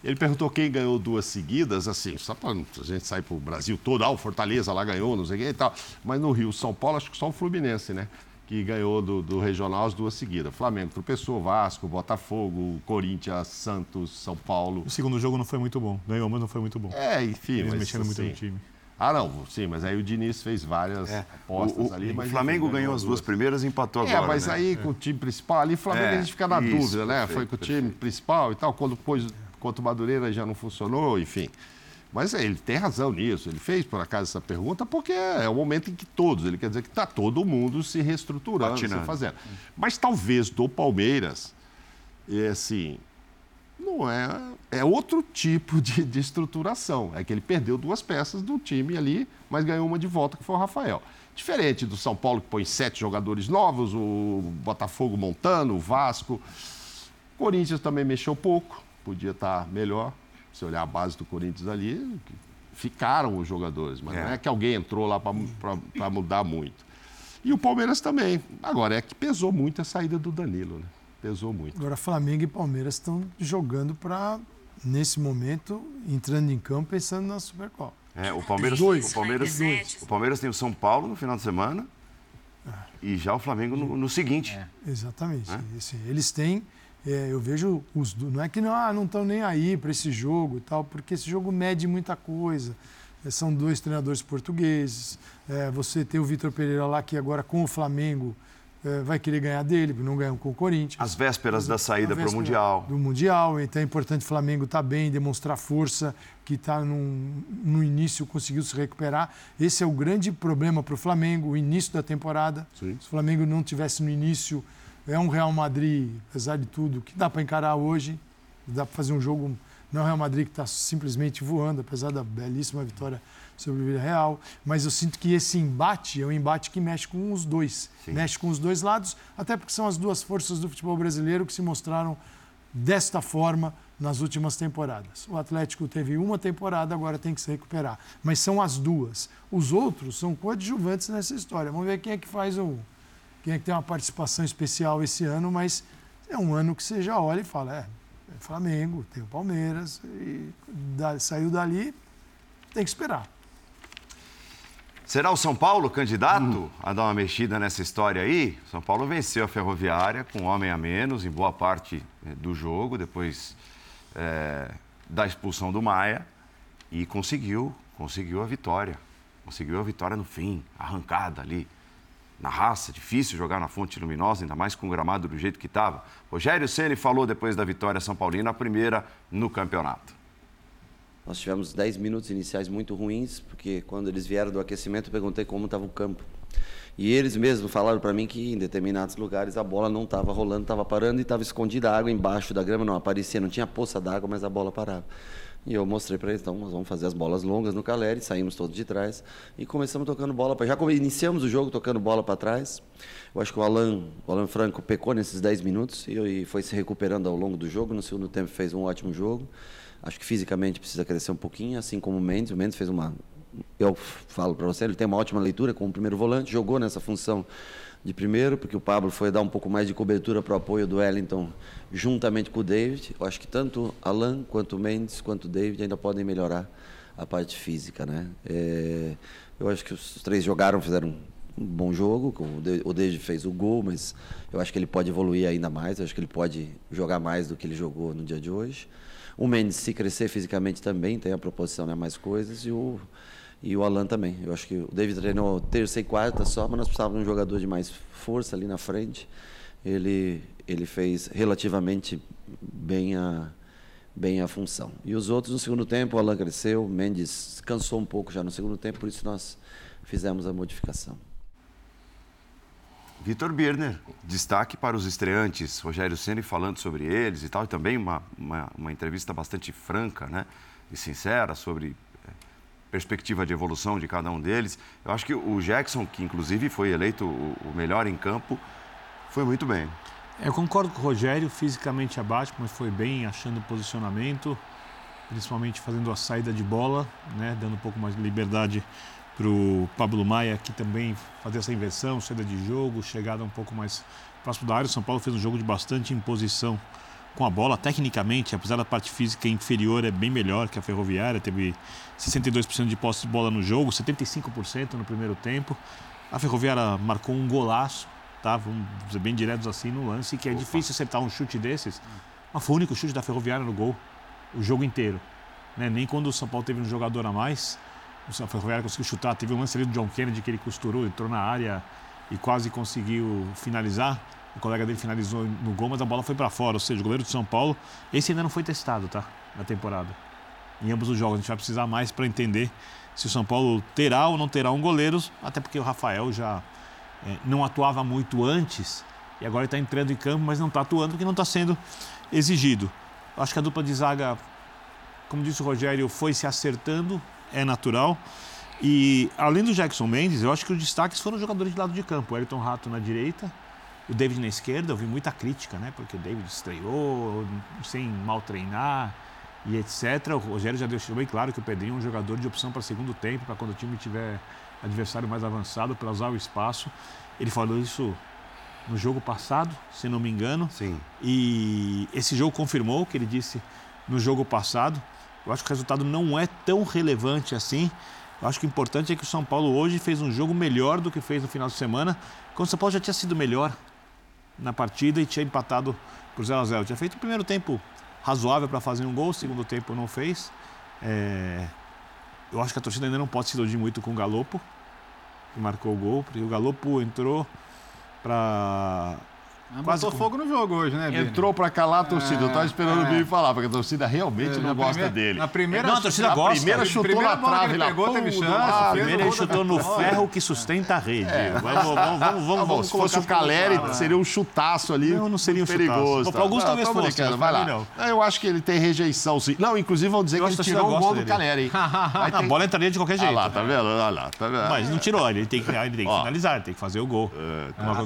Ele perguntou quem ganhou duas seguidas, assim, só para a gente sair para o Brasil todo, ah, o Fortaleza lá ganhou, não sei o que e tal. Mas no Rio, São Paulo, acho que só o Fluminense, né? Que ganhou do, do regional as duas seguidas. Flamengo tropeçou, Vasco, Botafogo, Corinthians, Santos, São Paulo. O segundo jogo não foi muito bom. Ganhou, mas não foi muito bom. É, enfim. Eles mexendo muito no assim, time Ah, não, sim, mas aí o Diniz fez várias é. apostas o, ali. Mas o Flamengo ganhou as duas primeiras e empatou é, agora. É, mas né? aí com o time principal, ali o Flamengo é, a gente fica na isso, dúvida, né? Perfeito, Foi com o time principal e tal, quando depois contra o Madureira já não funcionou, enfim. Mas ele tem razão nisso. Ele fez, por acaso, essa pergunta porque é o momento em que todos, ele quer dizer que está todo mundo se reestruturando, Patinando. se fazendo. Mas talvez do Palmeiras, é assim, não é. É outro tipo de, de, estruturação. É que ele perdeu duas peças do time ali, mas ganhou uma de volta, que foi o Rafael. Diferente do São Paulo, que põe sete jogadores novos, o Botafogo montando, o Vasco. Corinthians também mexeu pouco, podia estar melhor. Se olhar a base do Corinthians ali, ficaram os jogadores, mas é. não é que alguém entrou lá para mudar muito. E o Palmeiras também. Agora, é que pesou muito a saída do Danilo, né? Pesou muito. Agora, Flamengo e Palmeiras estão jogando para, nesse momento, entrando em campo pensando na Supercopa. É, o Palmeiras, dois. O Palmeiras, dois. o Palmeiras tem o São Paulo no final de semana é. e já o Flamengo no, no seguinte. É. Exatamente. É. Esse, eles têm. É, eu vejo os. Não é que não ah, estão nem aí para esse jogo e tal, porque esse jogo mede muita coisa. É, são dois treinadores portugueses. É, você tem o Vitor Pereira lá, que agora com o Flamengo vai querer ganhar dele, porque não ganhou com o Corinthians. As vésperas da saída para o Mundial. Do Mundial, então é importante o Flamengo estar tá bem, demonstrar força, que está no início, conseguiu se recuperar. Esse é o grande problema para o Flamengo, o início da temporada. Sim. Se o Flamengo não tivesse no início, é um Real Madrid, apesar de tudo, que dá para encarar hoje, dá para fazer um jogo. Não é o Real Madrid que está simplesmente voando, apesar da belíssima vitória sobre o Villarreal, mas eu sinto que esse embate é um embate que mexe com os dois. Sim. Mexe com os dois lados, até porque são as duas forças do futebol brasileiro que se mostraram desta forma nas últimas temporadas. O Atlético teve uma temporada, agora tem que se recuperar. Mas são as duas. Os outros são coadjuvantes nessa história. Vamos ver quem é que faz o. Quem é que tem uma participação especial esse ano, mas é um ano que você já olha e fala: é, é Flamengo, tem o Palmeiras, e da, saiu dali, tem que esperar. Será o São Paulo candidato a dar uma mexida nessa história aí? São Paulo venceu a Ferroviária com um homem a menos em boa parte eh, do jogo, depois é, da expulsão do Maia, e conseguiu, conseguiu a vitória. Conseguiu a vitória no fim, arrancada ali, na raça, difícil jogar na fonte luminosa, ainda mais com o gramado do jeito que estava. Rogério Ceni falou depois da vitória São Paulina, a primeira no campeonato. Nós tivemos 10 minutos iniciais muito ruins, porque quando eles vieram do aquecimento, eu perguntei como estava o campo. E eles mesmos falaram para mim que em determinados lugares a bola não estava rolando, estava parando e estava escondida a água embaixo da grama, não aparecia, não tinha poça d'água, mas a bola parava. E eu mostrei para eles, então nós vamos fazer as bolas longas no Caleri, saímos todos de trás e começamos tocando bola para já iniciamos o jogo tocando bola para trás. Eu acho que o Alan, o Alan Franco pecou nesses 10 minutos e foi se recuperando ao longo do jogo, no segundo tempo fez um ótimo jogo. Acho que fisicamente precisa crescer um pouquinho, assim como o Mendes. O Mendes fez uma. Eu falo para você, ele tem uma ótima leitura como primeiro volante, jogou nessa função de primeiro, porque o Pablo foi dar um pouco mais de cobertura para o apoio do Wellington juntamente com o David. Eu acho que tanto Alan quanto o Mendes quanto o David ainda podem melhorar a parte física, né? É, eu acho que os três jogaram, fizeram um bom jogo. O David fez o gol, mas eu acho que ele pode evoluir ainda mais. Eu acho que ele pode jogar mais do que ele jogou no dia de hoje. O Mendes, se crescer fisicamente também, tem a proposição né, mais coisas. E o, e o Alan também. Eu acho que o David treinou terça e quarta só, mas nós precisávamos de um jogador de mais força ali na frente. Ele, ele fez relativamente bem a, bem a função. E os outros no segundo tempo, o Alan cresceu, o Mendes cansou um pouco já no segundo tempo, por isso nós fizemos a modificação. Vitor Birner, destaque para os estreantes, Rogério Ceni falando sobre eles e tal, e também uma, uma, uma entrevista bastante franca né, e sincera sobre eh, perspectiva de evolução de cada um deles. Eu acho que o Jackson, que inclusive foi eleito o melhor em campo, foi muito bem. Eu concordo com o Rogério, fisicamente abaixo, mas foi bem achando o posicionamento, principalmente fazendo a saída de bola, né, dando um pouco mais de liberdade para o Pablo Maia, que também fazer essa inversão, saída de jogo, chegada um pouco mais próximo da área. O São Paulo fez um jogo de bastante imposição com a bola. Tecnicamente, apesar da parte física inferior, é bem melhor que a Ferroviária. Teve 62% de posse de bola no jogo, 75% no primeiro tempo. A Ferroviária marcou um golaço, tá? vamos ser bem diretos assim no lance, que é Opa. difícil acertar um chute desses. Mas foi o único chute da Ferroviária no gol, o jogo inteiro. Né? Nem quando o São Paulo teve um jogador a mais, o Ferroviário conseguiu chutar. Teve um lance ali do John Kennedy que ele costurou, entrou na área e quase conseguiu finalizar. O colega dele finalizou no gol, mas a bola foi para fora. Ou seja, o goleiro de São Paulo, esse ainda não foi testado, tá? Na temporada. Em ambos os jogos. A gente vai precisar mais para entender se o São Paulo terá ou não terá um goleiro, até porque o Rafael já é, não atuava muito antes e agora está entrando em campo, mas não está atuando porque não está sendo exigido. Acho que a dupla de zaga, como disse o Rogério, foi se acertando, é natural. E além do Jackson Mendes, eu acho que os destaques foram os jogadores de lado de campo. O Elton Rato na direita, o David na esquerda. Eu vi muita crítica, né? Porque o David estreou sem mal treinar e etc. O Rogério já deixou bem claro que o Pedrinho é um jogador de opção para segundo tempo, para quando o time tiver adversário mais avançado, para usar o espaço. Ele falou isso no jogo passado, se não me engano. Sim. E esse jogo confirmou o que ele disse no jogo passado. Eu acho que o resultado não é tão relevante assim. Eu acho que o importante é que o São Paulo hoje fez um jogo melhor do que fez no final de semana, quando o São Paulo já tinha sido melhor na partida e tinha empatado por 0 a 0 Tinha feito o primeiro tempo razoável para fazer um gol, o segundo tempo não fez. É... Eu acho que a torcida ainda não pode se iludir muito com o Galopo, que marcou o gol, porque o Galopo entrou para ah, Quase botou fogo no jogo hoje, né, Bini? Entrou pra calar a torcida. É, eu tava esperando é. o Bini falar, porque a torcida realmente é, não gosta primeira, dele. Na primeira, não, a torcida gosta. primeira chutou na trave lá. Pegou, teve chance. Ah, primeiro ele chutou no ferro que sustenta a rede. É. Vamos, vamos, vamos, vamos, vamos Se fosse o Caleri, seria um chutaço ali. Não, não seria um perigoso. Para alguns talvez fosse. Vai lá. Eu acho que ele tem rejeição, sim. Não, inclusive vão dizer que ele tirou o gol do Caleri. A bola entraria de qualquer jeito. Olha lá, tá vendo? Olha lá, tá vendo? Mas não tirou. Ele tem que finalizar, ele tem que fazer o gol.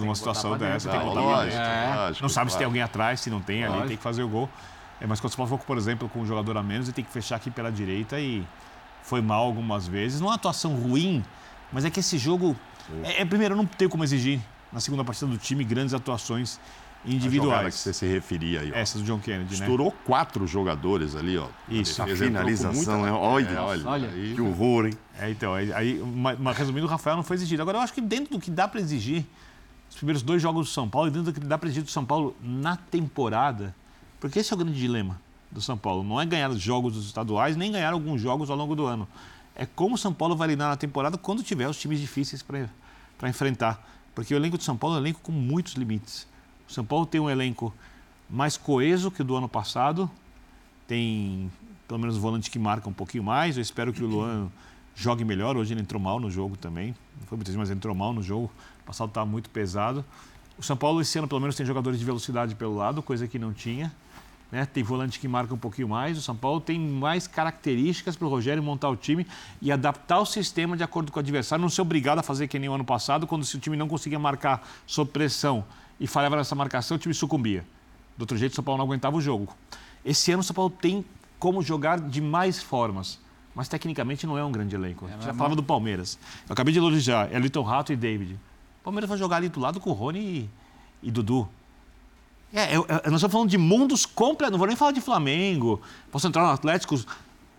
Numa situação dessa, tem que botar Não sabe se tem alguém atrás, se não tem ali, tem que fazer o gol. É, mas quando o São Paulo for, por exemplo, com um jogador a menos, ele tem que fechar aqui pela direita e foi mal algumas vezes. Não é uma atuação ruim, mas é que esse jogo. É, é, primeiro, eu não tenho como exigir na segunda partida do time grandes atuações individuais. A que você se referia aí. Ó. Essa do John Kennedy, né? Estourou quatro jogadores ali, ó. Isso. A finalização, muita... é, olha, é, olha, olha. Aí, que horror, hein? É, então, aí, aí uma, resumindo, o Rafael não foi exigido. Agora, eu acho que dentro do que dá para exigir, os primeiros dois jogos do São Paulo e dentro do para exigir do São Paulo na temporada, porque esse é o grande dilema do São Paulo. Não é ganhar os jogos estaduais, nem ganhar alguns jogos ao longo do ano. É como o São Paulo vai lidar na temporada quando tiver os times difíceis para enfrentar. Porque o elenco de São Paulo é um elenco com muitos limites. O São Paulo tem um elenco mais coeso que o do ano passado. Tem pelo menos o volante que marca um pouquinho mais. Eu espero que o Luan jogue melhor. Hoje ele entrou mal no jogo também. Não foi vezes, mas entrou mal no jogo. O passado estava muito pesado. O São Paulo esse ano pelo menos tem jogadores de velocidade pelo lado, coisa que não tinha. Né? Tem volante que marca um pouquinho mais. O São Paulo tem mais características para o Rogério montar o time e adaptar o sistema de acordo com o adversário. Não ser obrigado a fazer que nem o ano passado, quando se o time não conseguia marcar sob pressão e falhava nessa marcação, o time sucumbia. Do outro jeito, o São Paulo não aguentava o jogo. Esse ano, o São Paulo tem como jogar de mais formas, mas tecnicamente não é um grande elenco. É, Já falava do Palmeiras. Eu acabei de elogiar Elton Rato e David. O Palmeiras vai jogar ali do lado com o Rony e, e Dudu. É, nós estamos falando de mundos completos. Não vou nem falar de Flamengo, posso entrar no Atlético.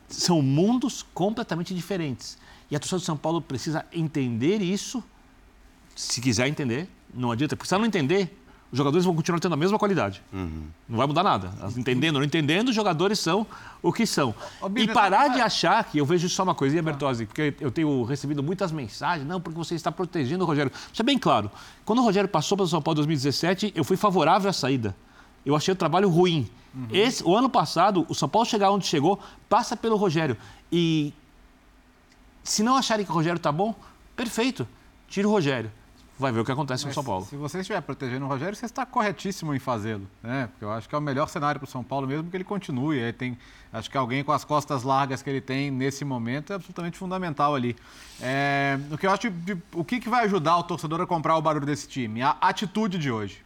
São mundos completamente diferentes. E a torcida do São Paulo precisa entender isso, se quiser entender, não adianta, porque se ela não entender, os jogadores vão continuar tendo a mesma qualidade. Uhum. Não vai mudar nada. Entendendo ou não entendendo, os jogadores são o que são. e parar de achar que eu vejo só uma coisinha, Bertozzi, porque eu tenho recebido muitas mensagens, não, porque você está protegendo o Rogério. Isso é bem claro. Quando o Rogério passou para o São Paulo em 2017, eu fui favorável à saída. Eu achei o trabalho ruim. Uhum. Esse, o ano passado, o São Paulo chegar onde chegou, passa pelo Rogério. E se não acharem que o Rogério está bom, perfeito. Tira o Rogério vai ver o que acontece Mas no São Paulo. Se você estiver protegendo o Rogério, você está corretíssimo em fazê-lo, né? Porque eu acho que é o melhor cenário para o São Paulo mesmo que ele continue. Aí tem, acho que alguém com as costas largas que ele tem nesse momento é absolutamente fundamental ali. É, o que eu acho, de, o que, que vai ajudar o torcedor a comprar o barulho desse time? A atitude de hoje.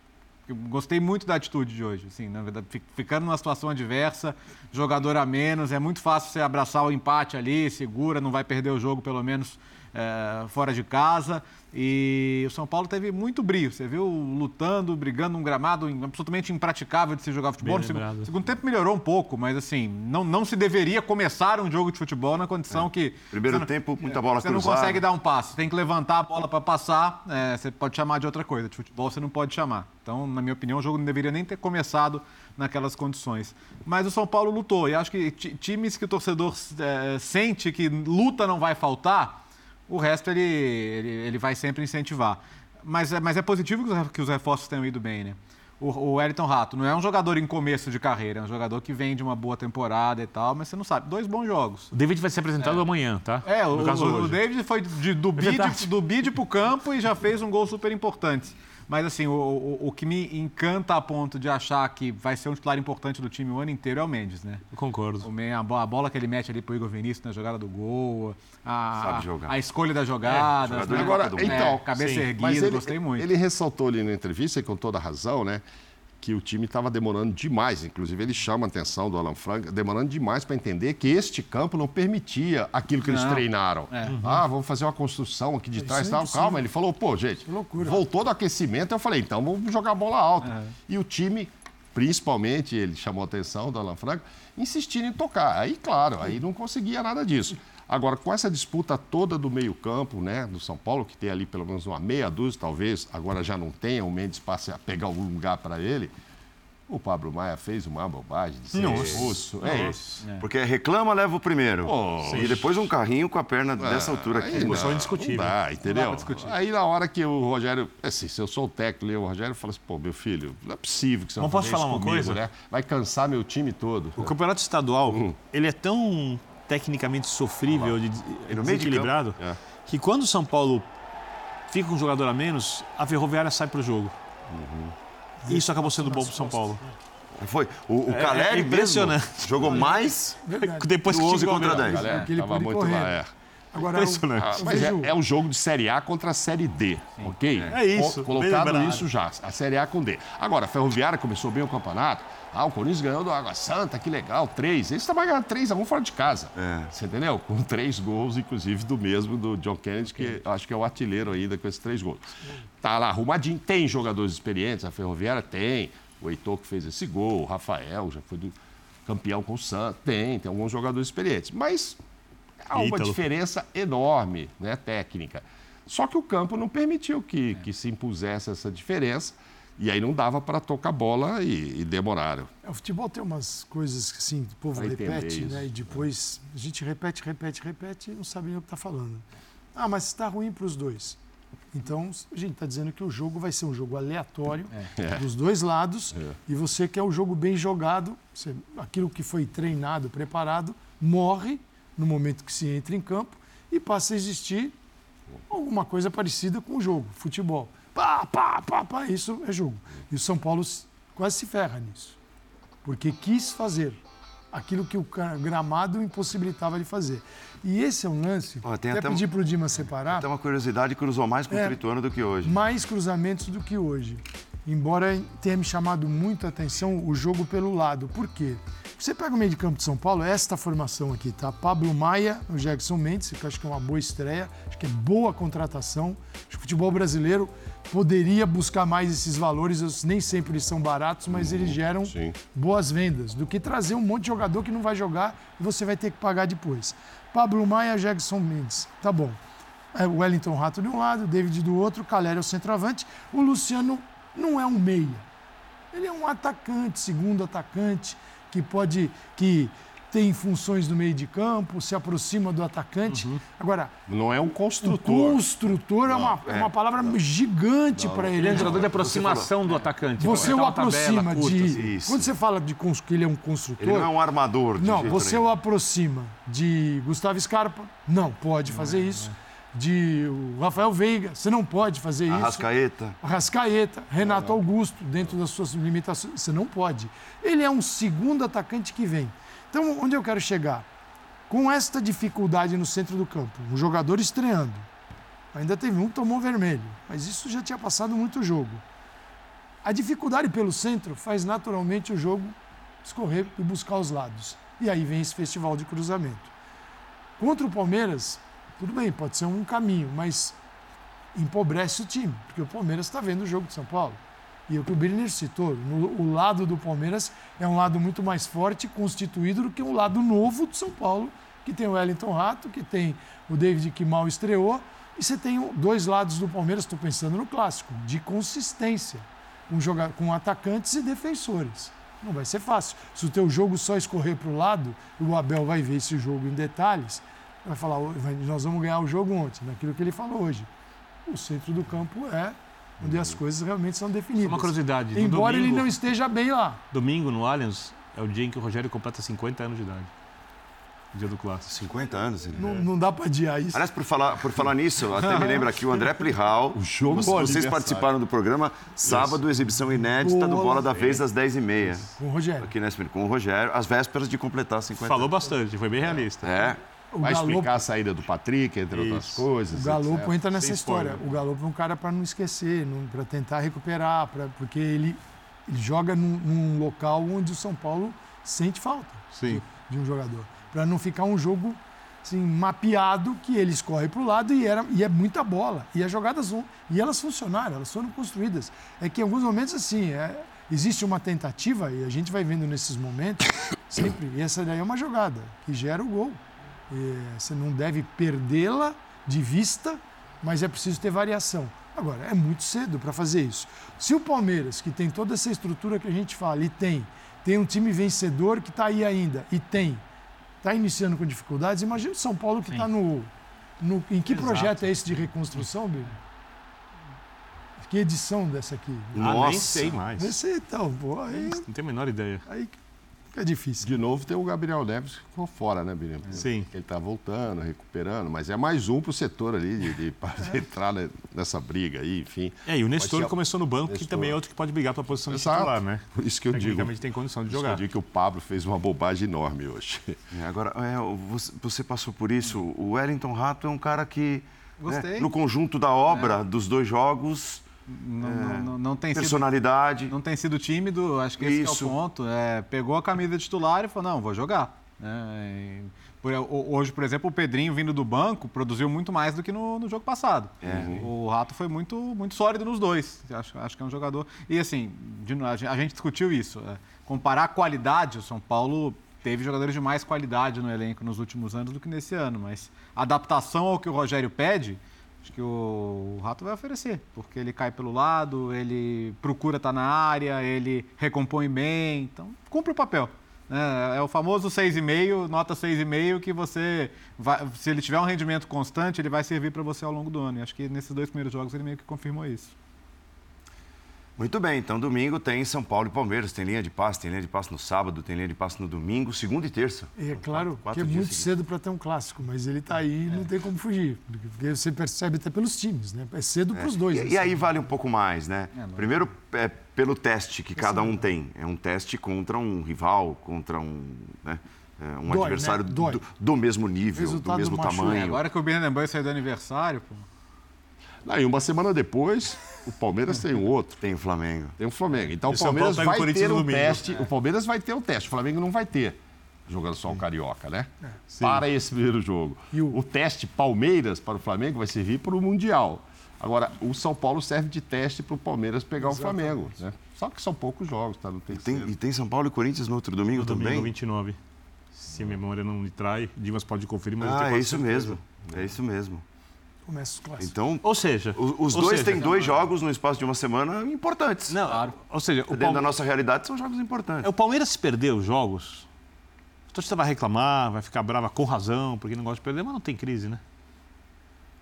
Eu gostei muito da atitude de hoje, assim, na verdade, ficando numa situação adversa, jogador a menos, é muito fácil você abraçar o empate ali, segura, não vai perder o jogo pelo menos é, fora de casa. E o São Paulo teve muito brilho. Você viu lutando, brigando num gramado absolutamente impraticável de se jogar futebol. No segundo, segundo tempo melhorou um pouco, mas assim, não, não se deveria começar um jogo de futebol na condição é. que. Primeiro tempo, muita bola Você cruzada. não consegue dar um passo. Tem que levantar a bola para passar. É, você pode chamar de outra coisa. De futebol você não pode chamar. Então, na minha opinião, o jogo não deveria nem ter começado naquelas condições. Mas o São Paulo lutou. E acho que times que o torcedor é, sente que luta não vai faltar o resto ele, ele, ele vai sempre incentivar. Mas, é, mas é positivo que os reforços tenham ido bem, né? O, o Wellington Rato não é um jogador em começo de carreira, é um jogador que vem de uma boa temporada e tal, mas você não sabe. Dois bons jogos. O David vai ser apresentado é. amanhã, tá? É, o, o, o, David foi de, do, é bid, do bid pro campo e já fez um gol super importante. Mas, assim, o, o, o, que me encanta a ponto de achar que vai ser um titular importante do time o ano inteiro é o Mendes, né? Eu concordo. O, a, a bola que ele mete ali pro Igor Vinícius na jogada do gol, a, a escolha da jogada, é, né? Agora, então, cabeça sim. erguida, ele, gostei muito. Ele ressaltou ali na entrevista, e com toda razão, né? Que o time estava demorando demais. Inclusive, ele chama a atenção do Alan Frank, demorando demais para entender que este campo não permitia aquilo que não. eles treinaram. É. Uhum. Ah, vamos fazer uma construção aqui de trás. Tal. Calma, ele falou, pô, gente, voltou do aquecimento. Eu falei, então vamos jogar a bola alta. É. E o time, principalmente, ele chamou a atenção do Alan Frank, insistindo em tocar. Aí, claro, aí não conseguia nada disso. Agora, com essa disputa toda do meio-campo, né, do São Paulo, que tem ali pelo menos uma meia dúzia, talvez, agora já não tenha, o Mendes passe a pegar algum lugar para ele. O Pablo Maia fez uma bobagem de ser Nossa. É isso. É. Porque reclama, leva o primeiro. Oh, e depois um carrinho com a perna ah, dessa altura aqui. Discussão indiscutível. Não dá, entendeu? Não aí na hora que o Rogério. Assim, se eu sou o técnico, o Rogério fala assim: pô, meu filho, não é possível que você não posso falar uma comigo, coisa? Né? Vai cansar meu time todo. O campeonato estadual, hum. ele é tão tecnicamente sofrível, de, desequilibrado, de é. que quando o São Paulo fica com um jogador a menos, a Ferroviária sai para o jogo. Uhum. E isso acabou sendo bom para o São Paulo. Foi. O, o é, Caleri é impressionante. Mesmo jogou mais Verdade. depois que 11 contra 10. Caleri estava muito correr. lá, é. Agora, impressionante. Ah, mas é, é, um jogo de Série A contra a Série D, Sim. ok? É isso. Colocado isso já, a Série A com D. Agora, a Ferroviária começou bem o campeonato, ah, o Corinthians ganhou do Água Santa, que legal, três. Esse também ganhando três a um fora de casa. É. Você entendeu? Com três gols, inclusive, do mesmo do John Kennedy, que acho que é o artilheiro ainda com esses três gols. Tá lá arrumadinho. Tem jogadores experientes, a Ferroviária tem. O Heitor que fez esse gol, o Rafael já foi do campeão com o Santos. Tem, tem alguns jogadores experientes. Mas há uma Ítalo. diferença enorme, né, técnica. Só que o campo não permitiu que, que se impusesse essa diferença. E aí não dava para tocar bola e, e demoraram. É, o futebol tem umas coisas que assim, o povo pra repete, né? E depois a gente repete, repete, repete e não sabe nem o que está falando. Ah, mas está ruim para os dois. Então, a gente está dizendo que o jogo vai ser um jogo aleatório é. dos dois lados é. e você quer o jogo bem jogado, você, aquilo que foi treinado, preparado, morre no momento que se entra em campo e passa a existir alguma coisa parecida com o jogo, futebol pá, pá, pá, pá, isso é jogo. E o São Paulo quase se ferra nisso. Porque quis fazer aquilo que o gramado impossibilitava de fazer. E esse é um lance. Oh, até, até pedir para o Dima separar. Tem uma curiosidade, cruzou mais com o é, Trituano do que hoje. Mais cruzamentos do que hoje. Embora tenha me chamado muito a atenção o jogo pelo lado. Por quê? Você pega o meio de campo de São Paulo, esta formação aqui, tá? Pablo Maia, o Jackson Mendes, que eu acho que é uma boa estreia, acho que é boa contratação. Acho que o futebol brasileiro poderia buscar mais esses valores, nem sempre eles são baratos, mas eles geram Sim. boas vendas, do que trazer um monte de jogador que não vai jogar e você vai ter que pagar depois. Pablo Maia, Jackson Mendes, tá bom. É, o Wellington Rato de um lado, David do outro, o Caleri é o centroavante. O Luciano não é um meia. Ele é um atacante, segundo atacante que pode que tem funções no meio de campo, se aproxima do atacante. Uhum. Agora, não é um construtor. O construtor não, é, uma, é, uma palavra não. gigante para ele. Ele é um jogador de aproximação do atacante. Você o aproxima de. Quando você fala de que ele é um construtor. Ele não é um armador. não, você nenhum. o aproxima de Gustavo Scarpa. Não pode fazer é, isso. É de Rafael Veiga, você não pode fazer isso. Arrascaeta. Arrascaeta, Renato Augusto, dentro das suas limitações, você não pode. Ele é um segundo atacante que vem. Então, onde eu quero chegar? Com esta dificuldade no centro do campo, um jogador estreando, ainda teve um que tomou vermelho, mas isso já tinha passado muito jogo. A dificuldade pelo centro faz naturalmente o jogo escorrer e buscar os lados. E aí vem esse festival de cruzamento. Contra o Palmeiras, tudo bem, pode ser um caminho, mas empobrece o time, porque o Palmeiras está vendo o jogo de São Paulo. E o que o Birner citou, no, o lado do Palmeiras é um lado muito mais forte, constituído do que um lado novo do São Paulo, que tem o Wellington Rato, que tem o David que mal estreou, e você tem dois lados do Palmeiras, estou pensando no clássico, de consistência, com, jogar, com atacantes e defensores. Não vai ser fácil. Se o teu jogo só escorrer para o lado, o Abel vai ver esse jogo em detalhes, vai falar, nós vamos ganhar o jogo ontem, naquilo que ele falou hoje. O centro do campo é onde as coisas realmente são definidas. Uma curiosidade. Embora domingo, ele não esteja bem lá. Domingo, no Allianz, é o dia em que o Rogério completa 50 anos de idade. Dia do clássico. 50 anos. Ele... Não, não dá para adiar isso. Aliás, por falar, por falar nisso, até me lembra aqui o André Plihal. O jogo Vocês, vocês participaram do programa sábado, exibição inédita do Bola da Vez às 10h30. Com o Rogério. Aqui na SPN, com o Rogério, às vésperas de completar 50 Falou anos. bastante, foi bem realista. É. O Vai Galo- explicar a saída do Patrick, entre outras Isso. coisas. O Galopo etc. entra nessa Sem história. spoiler. O Galopo é um cara para não esquecer, para tentar recuperar, pra, porque ele, ele joga num, num local onde o São Paulo sente falta Sim. de um jogador. Para não ficar um jogo assim, mapeado que eles correm para o lado e, era, e é muita bola. E as jogadas vão. E elas funcionaram, elas foram construídas. É que em alguns momentos, assim, é, existe uma tentativa, e a gente vai vendo nesses momentos, sempre, e essa daí é uma jogada que gera o gol. E você não deve perdê-la de vista, mas é preciso ter variação. Agora, é muito cedo para fazer isso. Se o Palmeiras, que tem toda essa estrutura que a gente fala, e tem, tem um time vencedor que está aí ainda, e tem, está iniciando com dificuldades, imagina o São Paulo que está no, no. Em que Exato. projeto é esse de reconstrução, Bíblia? Que edição dessa aqui? Ah, Nossa. nem sei mais. Esse, então, pô, aí, Não tenho a menor ideia. aí fica difícil. De novo tem o Gabriel Neves que ficou fora, né, Birima? Sim. Ele tá voltando, recuperando, mas é mais um pro setor ali de, de, pra entrar ne- nessa briga aí, enfim. É, e o Nestor Mas, começou no banco, que Nestor. também é outro que pode brigar para a posição de Exato. titular, né? Por isso que eu digo. Tem condição de Por isso que jogar. Eu digo que o Pablo fez uma bobagem enorme hoje. É, agora, é, o- você, passou por isso. O Wellington Rato é um cara que, né, Gostei. no conjunto da obra, dos dois jogos, Não, não- não- não tem sido personalidade. Não tem sido tímido, acho que esse que é o Isso. ponto. É, pegou a camisa titular e falou, não, vou jogar. E, por- ho- hoje, por exemplo, o Pedrinho vindo do banco produziu muito mais do que no, no jogo passado. O Rato foi muito, muito sólido nos dois. Acho, acho que é um jogador. E assim, a gente- discutiu isso. é, comparar a qualidade, o São Paulo teve jogadores de mais qualidade no elenco nos últimos anos do que nesse ano, mas a adaptação ao que o Rogério pede, acho que o Rato vai oferecer, porque ele cai pelo lado, ele procura estar na área, ele recompõe bem, então cumpre o papel. né? É o famoso 6,5, nota 6,5, que você, vai, se ele tiver um rendimento constante, ele vai servir para você ao longo do ano. E acho que nesses dois primeiros jogos ele meio que confirmou isso. Muito bem, então domingo tem São Paulo e Palmeiras. Tem linha de passe, tem linha de passe no sábado, tem linha de passe no domingo, segunda e terça. É claro quatro- quatro que é muito seguidos. cedo para ter um clássico, mas ele está aí e não tem como fugir. Porque você percebe até pelos times, né? É cedo para os dois. E, assim. e aí vale um pouco mais, né? É, Primeiro, é, pelo teste que cada um tem. É um teste contra um rival, contra um, né, é, um Dói, adversário né? do, do- do mesmo nível, do Resultado mesmo machuca. tamanho. É, agora que o Bernabéu saiu do aniversário, pô. Aí, uma semana depois, o Palmeiras tem um outro. Tem o Flamengo. Tem o Flamengo. Então E o Paulo Palmeiras o vai Corinthians ter no um domingo. teste. O Palmeiras vai ter um teste. O Flamengo não vai ter. Jogando só o Carioca, né? Para esse primeiro jogo. E o- o... teste Palmeiras para o Flamengo vai servir para o Mundial. Agora, o São Paulo serve de teste para o Palmeiras pegar o Flamengo. Né? Só que são poucos jogos, tá? No E tem, e tem São Paulo e Corinthians no outro domingo No domingo também? 29. Se a memória não me trai, Dimas pode conferir, mas eu Ah, tenho é isso certeza. mesmo. É isso mesmo. Começa os clássicos. Então, Ou seja, os ou dois seja, têm dois jogos no espaço de uma semana importantes. Não, ou seja, o, Dentro Palme- da nossa realidade, são jogos importantes. é, o Palmeiras se perder os jogos, a torcida vai reclamar, vai ficar brava com razão, porque não gosta de perder, mas não tem crise, né?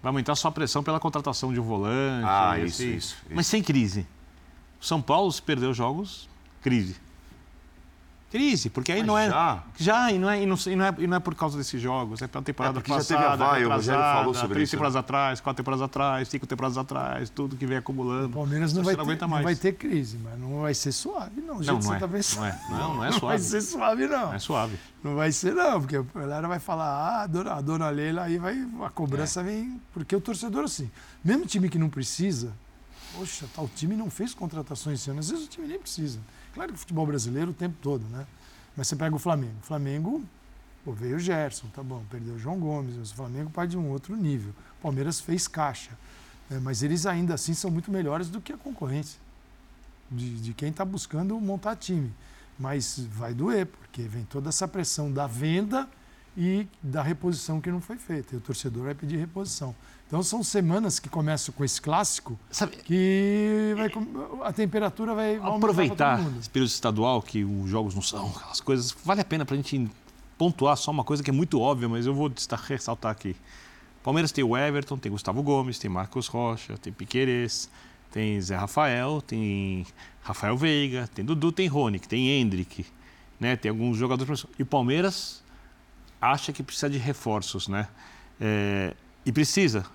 Vai aumentar só a pressão pela contratação de um volante. Ah, isso, assim. isso, Mas isso. sem crise. O São Paulo se perder os jogos, crise. Crise, porque aí Mas não é. já? Já, e não é, e não, e não é, e não é por causa desses jogos, é pela temporada É, porque já passada. teve a vaia, o Rogério falou sobre três isso, né? temporadas atrás, quatro temporadas atrás, cinco temporadas atrás, tudo que vem acumulando. O Palmeiras não vai, não ter, aguenta não mais. vai ter crise, mas não vai ser suave, não. Jeito Não, não você é. tá. Não é. Não, não é Não vai suave. ser suave, não. Não é suave. Não vai ser, não, porque a galera vai falar, ah, a dona, a dona Leila, aí vai, a cobrança É. vem. Porque o torcedor, assim, mesmo time que não precisa, poxa, tal time não fez contratações esse ano, às vezes o time nem precisa. Claro que o futebol brasileiro o tempo todo, né? Mas você pega o Flamengo. O Flamengo Pô, veio o Gerson, tá bom, perdeu o João Gomes, o Flamengo parte de um outro nível. O Palmeiras fez caixa. É, mas eles ainda assim são muito melhores do que a concorrência. De, de quem está buscando montar time. Mas vai doer, porque vem toda essa pressão da venda e da reposição que não foi feita. E o torcedor vai pedir reposição. Então são semanas que começam com esse clássico Sabe, que vai, a temperatura vai aproveitar esse período estadual que os jogos não são aquelas coisas. Vale a pena para a gente pontuar só uma coisa que é muito óbvia, mas eu vou destacar, ressaltar aqui. Palmeiras tem o Everton, tem Gustavo Gomes, tem Marcos Rocha, tem Piqueires, tem Zé Rafael, tem Rafael Veiga, tem Dudu, tem Rony, tem Hendrick, né? Tem alguns jogadores. E o Palmeiras acha que precisa de reforços, né? É, e precisa.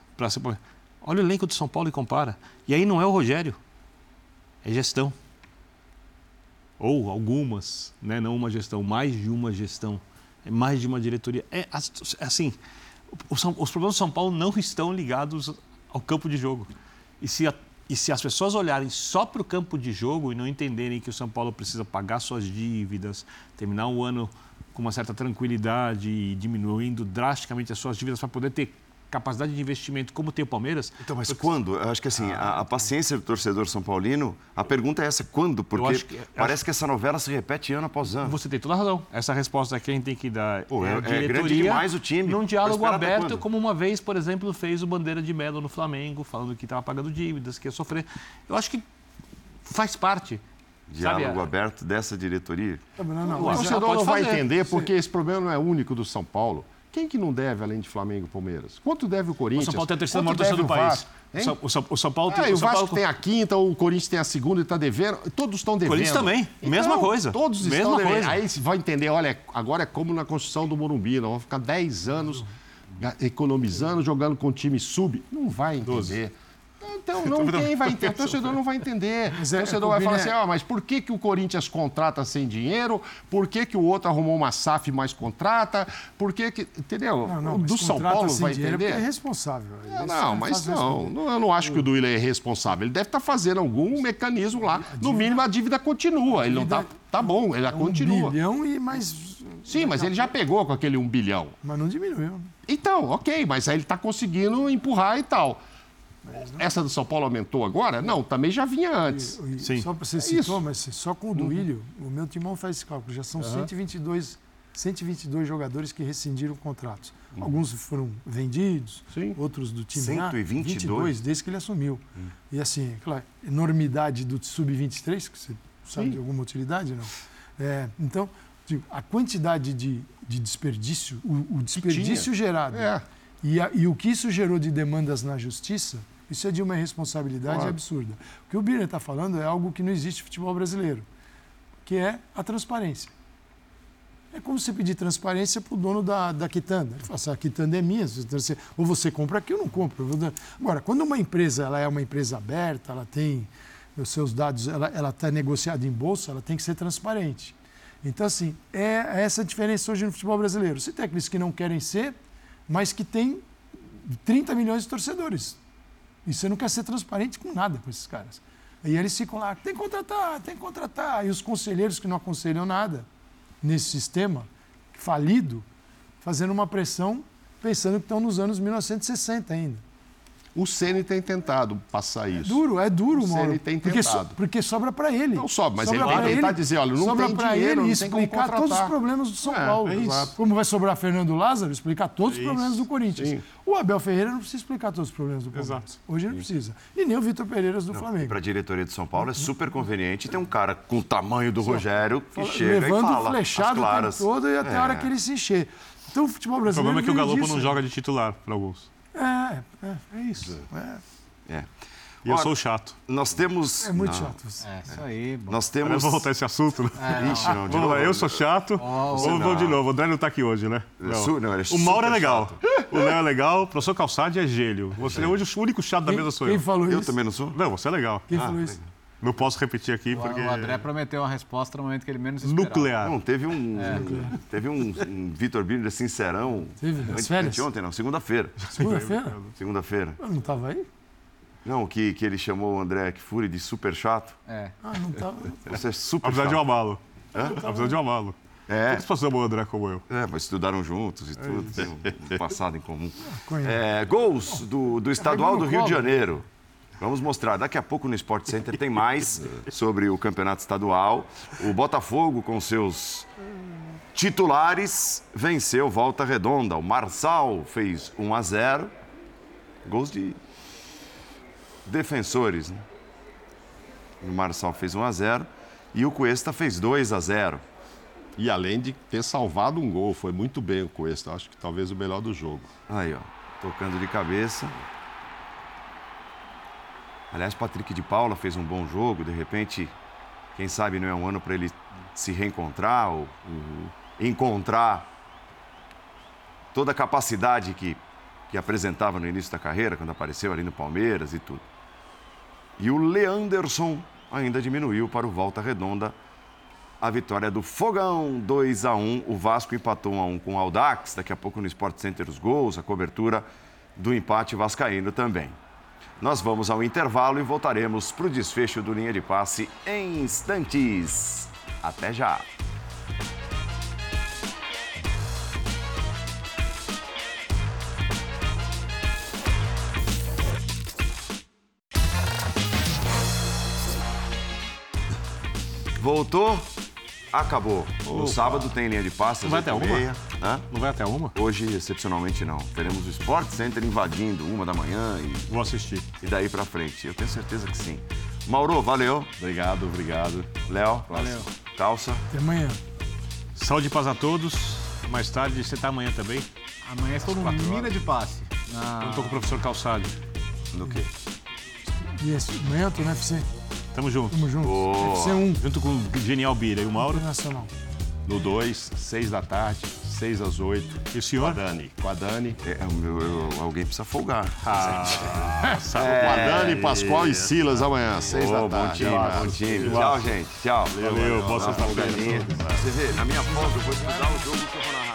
Olha o elenco do São Paulo e compara. E aí não é o Rogério, é gestão. Ou algumas, né? não uma gestão, mais de uma gestão, é mais de uma diretoria. É assim, os problemas do São Paulo não estão ligados ao campo de jogo. E se, a, e se as pessoas olharem só para o campo de jogo e não entenderem que o São Paulo precisa pagar suas dívidas, terminar o ano com uma certa tranquilidade e diminuindo drasticamente as suas dívidas para poder ter capacidade de investimento como tem o Palmeiras. Então, mas porque... quando? Eu acho que assim, a, a, paciência do torcedor são paulino, a pergunta é essa, quando? Porque que, parece acho... que essa novela se repete ano após ano. Você tem toda a razão. Essa resposta é quem tem que dar Pô, é, é, é grande demais o time. Num diálogo aberto, como uma vez, por exemplo, fez o Bandeira de Melo no Flamengo, falando que estava pagando dívidas, que ia sofrer. Eu acho que faz parte. Diálogo Sabe, aberto dessa diretoria? Não, não, não. O torcedor não vai entender, porque esse problema não é único do São Paulo. Quem que não deve, além de Flamengo e Palmeiras? Quanto deve o Corinthians? O São Paulo tem a terceira maior torcida do país. O São, o, São, São Paulo tem... É, o, o Vasco Paulo... tem a quinta, o Corinthians tem a segunda e está devendo. Todos estão devendo. O Corinthians também. Então, Mesma coisa. Todos Mesma estão devendo. Coisa. Aí você vai entender, olha, agora é como na construção do Morumbi. Nós vamos ficar 10 anos economizando, jogando com time sub. Não vai entender. 12. Então, não, quem vai entender? O torcedor não vai entender. Mas o é, torcedor vai falar assim, ah, mas por que, que o Corinthians contrata sem dinheiro? Por que, que o outro arrumou uma SAF mais contrata? Por que que... Entendeu? Não, não, do São Paulo vai entender? É responsável. É, não, mas não, não. Eu não acho que o Duílio é responsável. Ele deve estar fazendo algum mecanismo lá. No mínimo, a dívida continua. Ele não tá... Tá bom, ele já continua. Um bilhão e mais... Sim, mas ele já pegou com aquele um bilhão. Mas não diminuiu. Então, ok, mas aí ele está conseguindo empurrar e tal. Essa do São Paulo aumentou agora? Não, também já vinha antes. E, e, Sim. Só você é citou, isso. mas só com o Duílio, uhum. o meu timão faz esse cálculo. Já são uhum. 122, 122 jogadores que rescindiram contratos. Uhum. Alguns foram vendidos, Sim. outros do time 122? A, 22 desde que ele assumiu. Uhum. E assim, claro, enormidade do sub-23, que você sabe Sim. de alguma utilidade, não? É, então, digo, a quantidade de, de desperdício, o, o desperdício gerado é. e, a, e o que isso gerou de demandas na justiça isso é de uma irresponsabilidade claro. absurda. O que o Birner está falando é algo que não existe no futebol brasileiro, que é a transparência. É como você pedir transparência para o dono da, da quitanda. Ele fala assim, a quitanda é minha, ou você compra aqui ou não compra. Agora, quando uma empresa ela é uma empresa aberta, ela tem os seus dados, ela está negociada em bolsa, ela tem que ser transparente. Então, assim, é essa a diferença hoje no futebol brasileiro. Você tem aqueles que não querem ser, mas que têm 30 milhões de torcedores. E você não quer ser transparente com nada com esses caras. E eles ficam lá, tem que contratar, tem que contratar. E os conselheiros que não aconselham nada nesse sistema falido, fazendo uma pressão pensando que estão nos anos 1960 ainda. O Ceni tem tentado passar é isso. É duro, é duro, mano. O Ceni tem tentado. Porque, so, porque sobra para ele. Não sobra, mas sobra ele vai tentar dizer, olha, não sobra tem dinheiro, ele explicar todos os problemas do São é, Paulo. É Como vai sobrar Fernando Lázaro, explicar todos os problemas do Corinthians. Sim. O Abel Ferreira não precisa explicar todos os problemas do Palmeiras. Exato. Hoje ele não precisa. E nem o Vitor Pereiras do não, Flamengo. Para a diretoria de São Paulo é super conveniente ter um cara com o tamanho do Rogério que fala, chega levando e fala flechado o tempo todo e até a hora é. que ele se encher. Então o futebol brasileiro. O problema é que o Galopo não joga de titular para alguns. É, é, é isso. É. É. E eu sou chato. Nós temos. É muito não. chato. É, isso aí. Bom. Nós temos. Eu vou voltar esse assunto, né? É, Ixi, não, de Vamos novo. lá, eu sou chato. Oh, vamos, vamos de novo. O André não está aqui hoje, né? Não. Não, é o Mauro é legal. Chato. O Léo é legal. O professor Calçade é gênio. Você é hoje o único chato da mesa sou eu. Quem falou eu isso? Eu também não sou? Não, você é legal. Quem ah, falou isso? Não posso repetir aqui porque. O André prometeu uma resposta no momento que ele menos esperava. Nuclear. Não, teve um. É. Teve um, um Vitor Birner sincerão. Teve, nas férias? Ontem, não, segunda-feira. Segunda-feira? Segunda-feira. Eu não estava aí? Não, que, que ele chamou o André Kfouri de super chato. É. Ah, não estava. Você é super Apesar chato. de um amalo. Apesar de um amalo. É. Todos passamos o André como eu. É, mas estudaram juntos e tudo, tem um, passado em comum. É, gols do, do estadual do Rio de. Janeiro. Vamos mostrar. Daqui a pouco no Sport Center tem mais sobre o campeonato estadual. O Botafogo, com seus titulares, venceu Volta Redonda. O Marçal fez 1 a 0. Gols de defensores, né? O Marçal fez 1 a 0 e o Cuesta fez 2 a 0. E além de ter salvado um gol, foi muito bem o Cuesta. Acho que talvez o melhor do jogo. Aí, ó, tocando de cabeça. Aliás, Patrick de Paula fez um bom jogo, de repente, quem sabe não é um ano para ele se reencontrar ou encontrar toda a capacidade que, que apresentava no início da carreira, quando apareceu ali no Palmeiras e tudo. E o Leanderson ainda diminuiu para o Volta Redonda a vitória do Fogão 2 a 1 O Vasco empatou 1 a 1 com o Aldax. Daqui a pouco no Sport Center os gols, a cobertura do empate vascaíno também. Nós vamos ao intervalo e voltaremos para o desfecho do linha de passe em instantes. Até já. Voltou? Acabou. No sábado tem linha de passe. às Vai até uma? meia. Hã? Não vai até uma? Hoje, excepcionalmente, não. Teremos o Sport Center invadindo uma da manhã e, Vou assistir. e daí pra frente. Eu tenho certeza que sim. Mauro, valeu. Obrigado, obrigado. Léo, Valeu. calça. Até amanhã. Saúde e paz a todos. Mais tarde, você tá amanhã também? Amanhã estou no Mina de Passe. Na... Eu tô com o professor Calçado. No quê? E esse, amanhã eu tô no UFC. Tamo junto. Tamo junto. Boa. UFC 1 Junto com o Genial Bira e o Mauro. Internacional. No 2, 6 da tarde, 6 às 8. E o Com a senhor? Dani. Com a Dani. É, o meu- eu- alguém precisa folgar. Ah, com a Dani, Pascoal e Silas amanhã, 6 Ô, da bom tarde. time, Abraço. bom time. Tchau, gente. Tchau. Valeu, boa sexta-feira. Você vê, na minha folga eu vou estudar o jogo que eu vou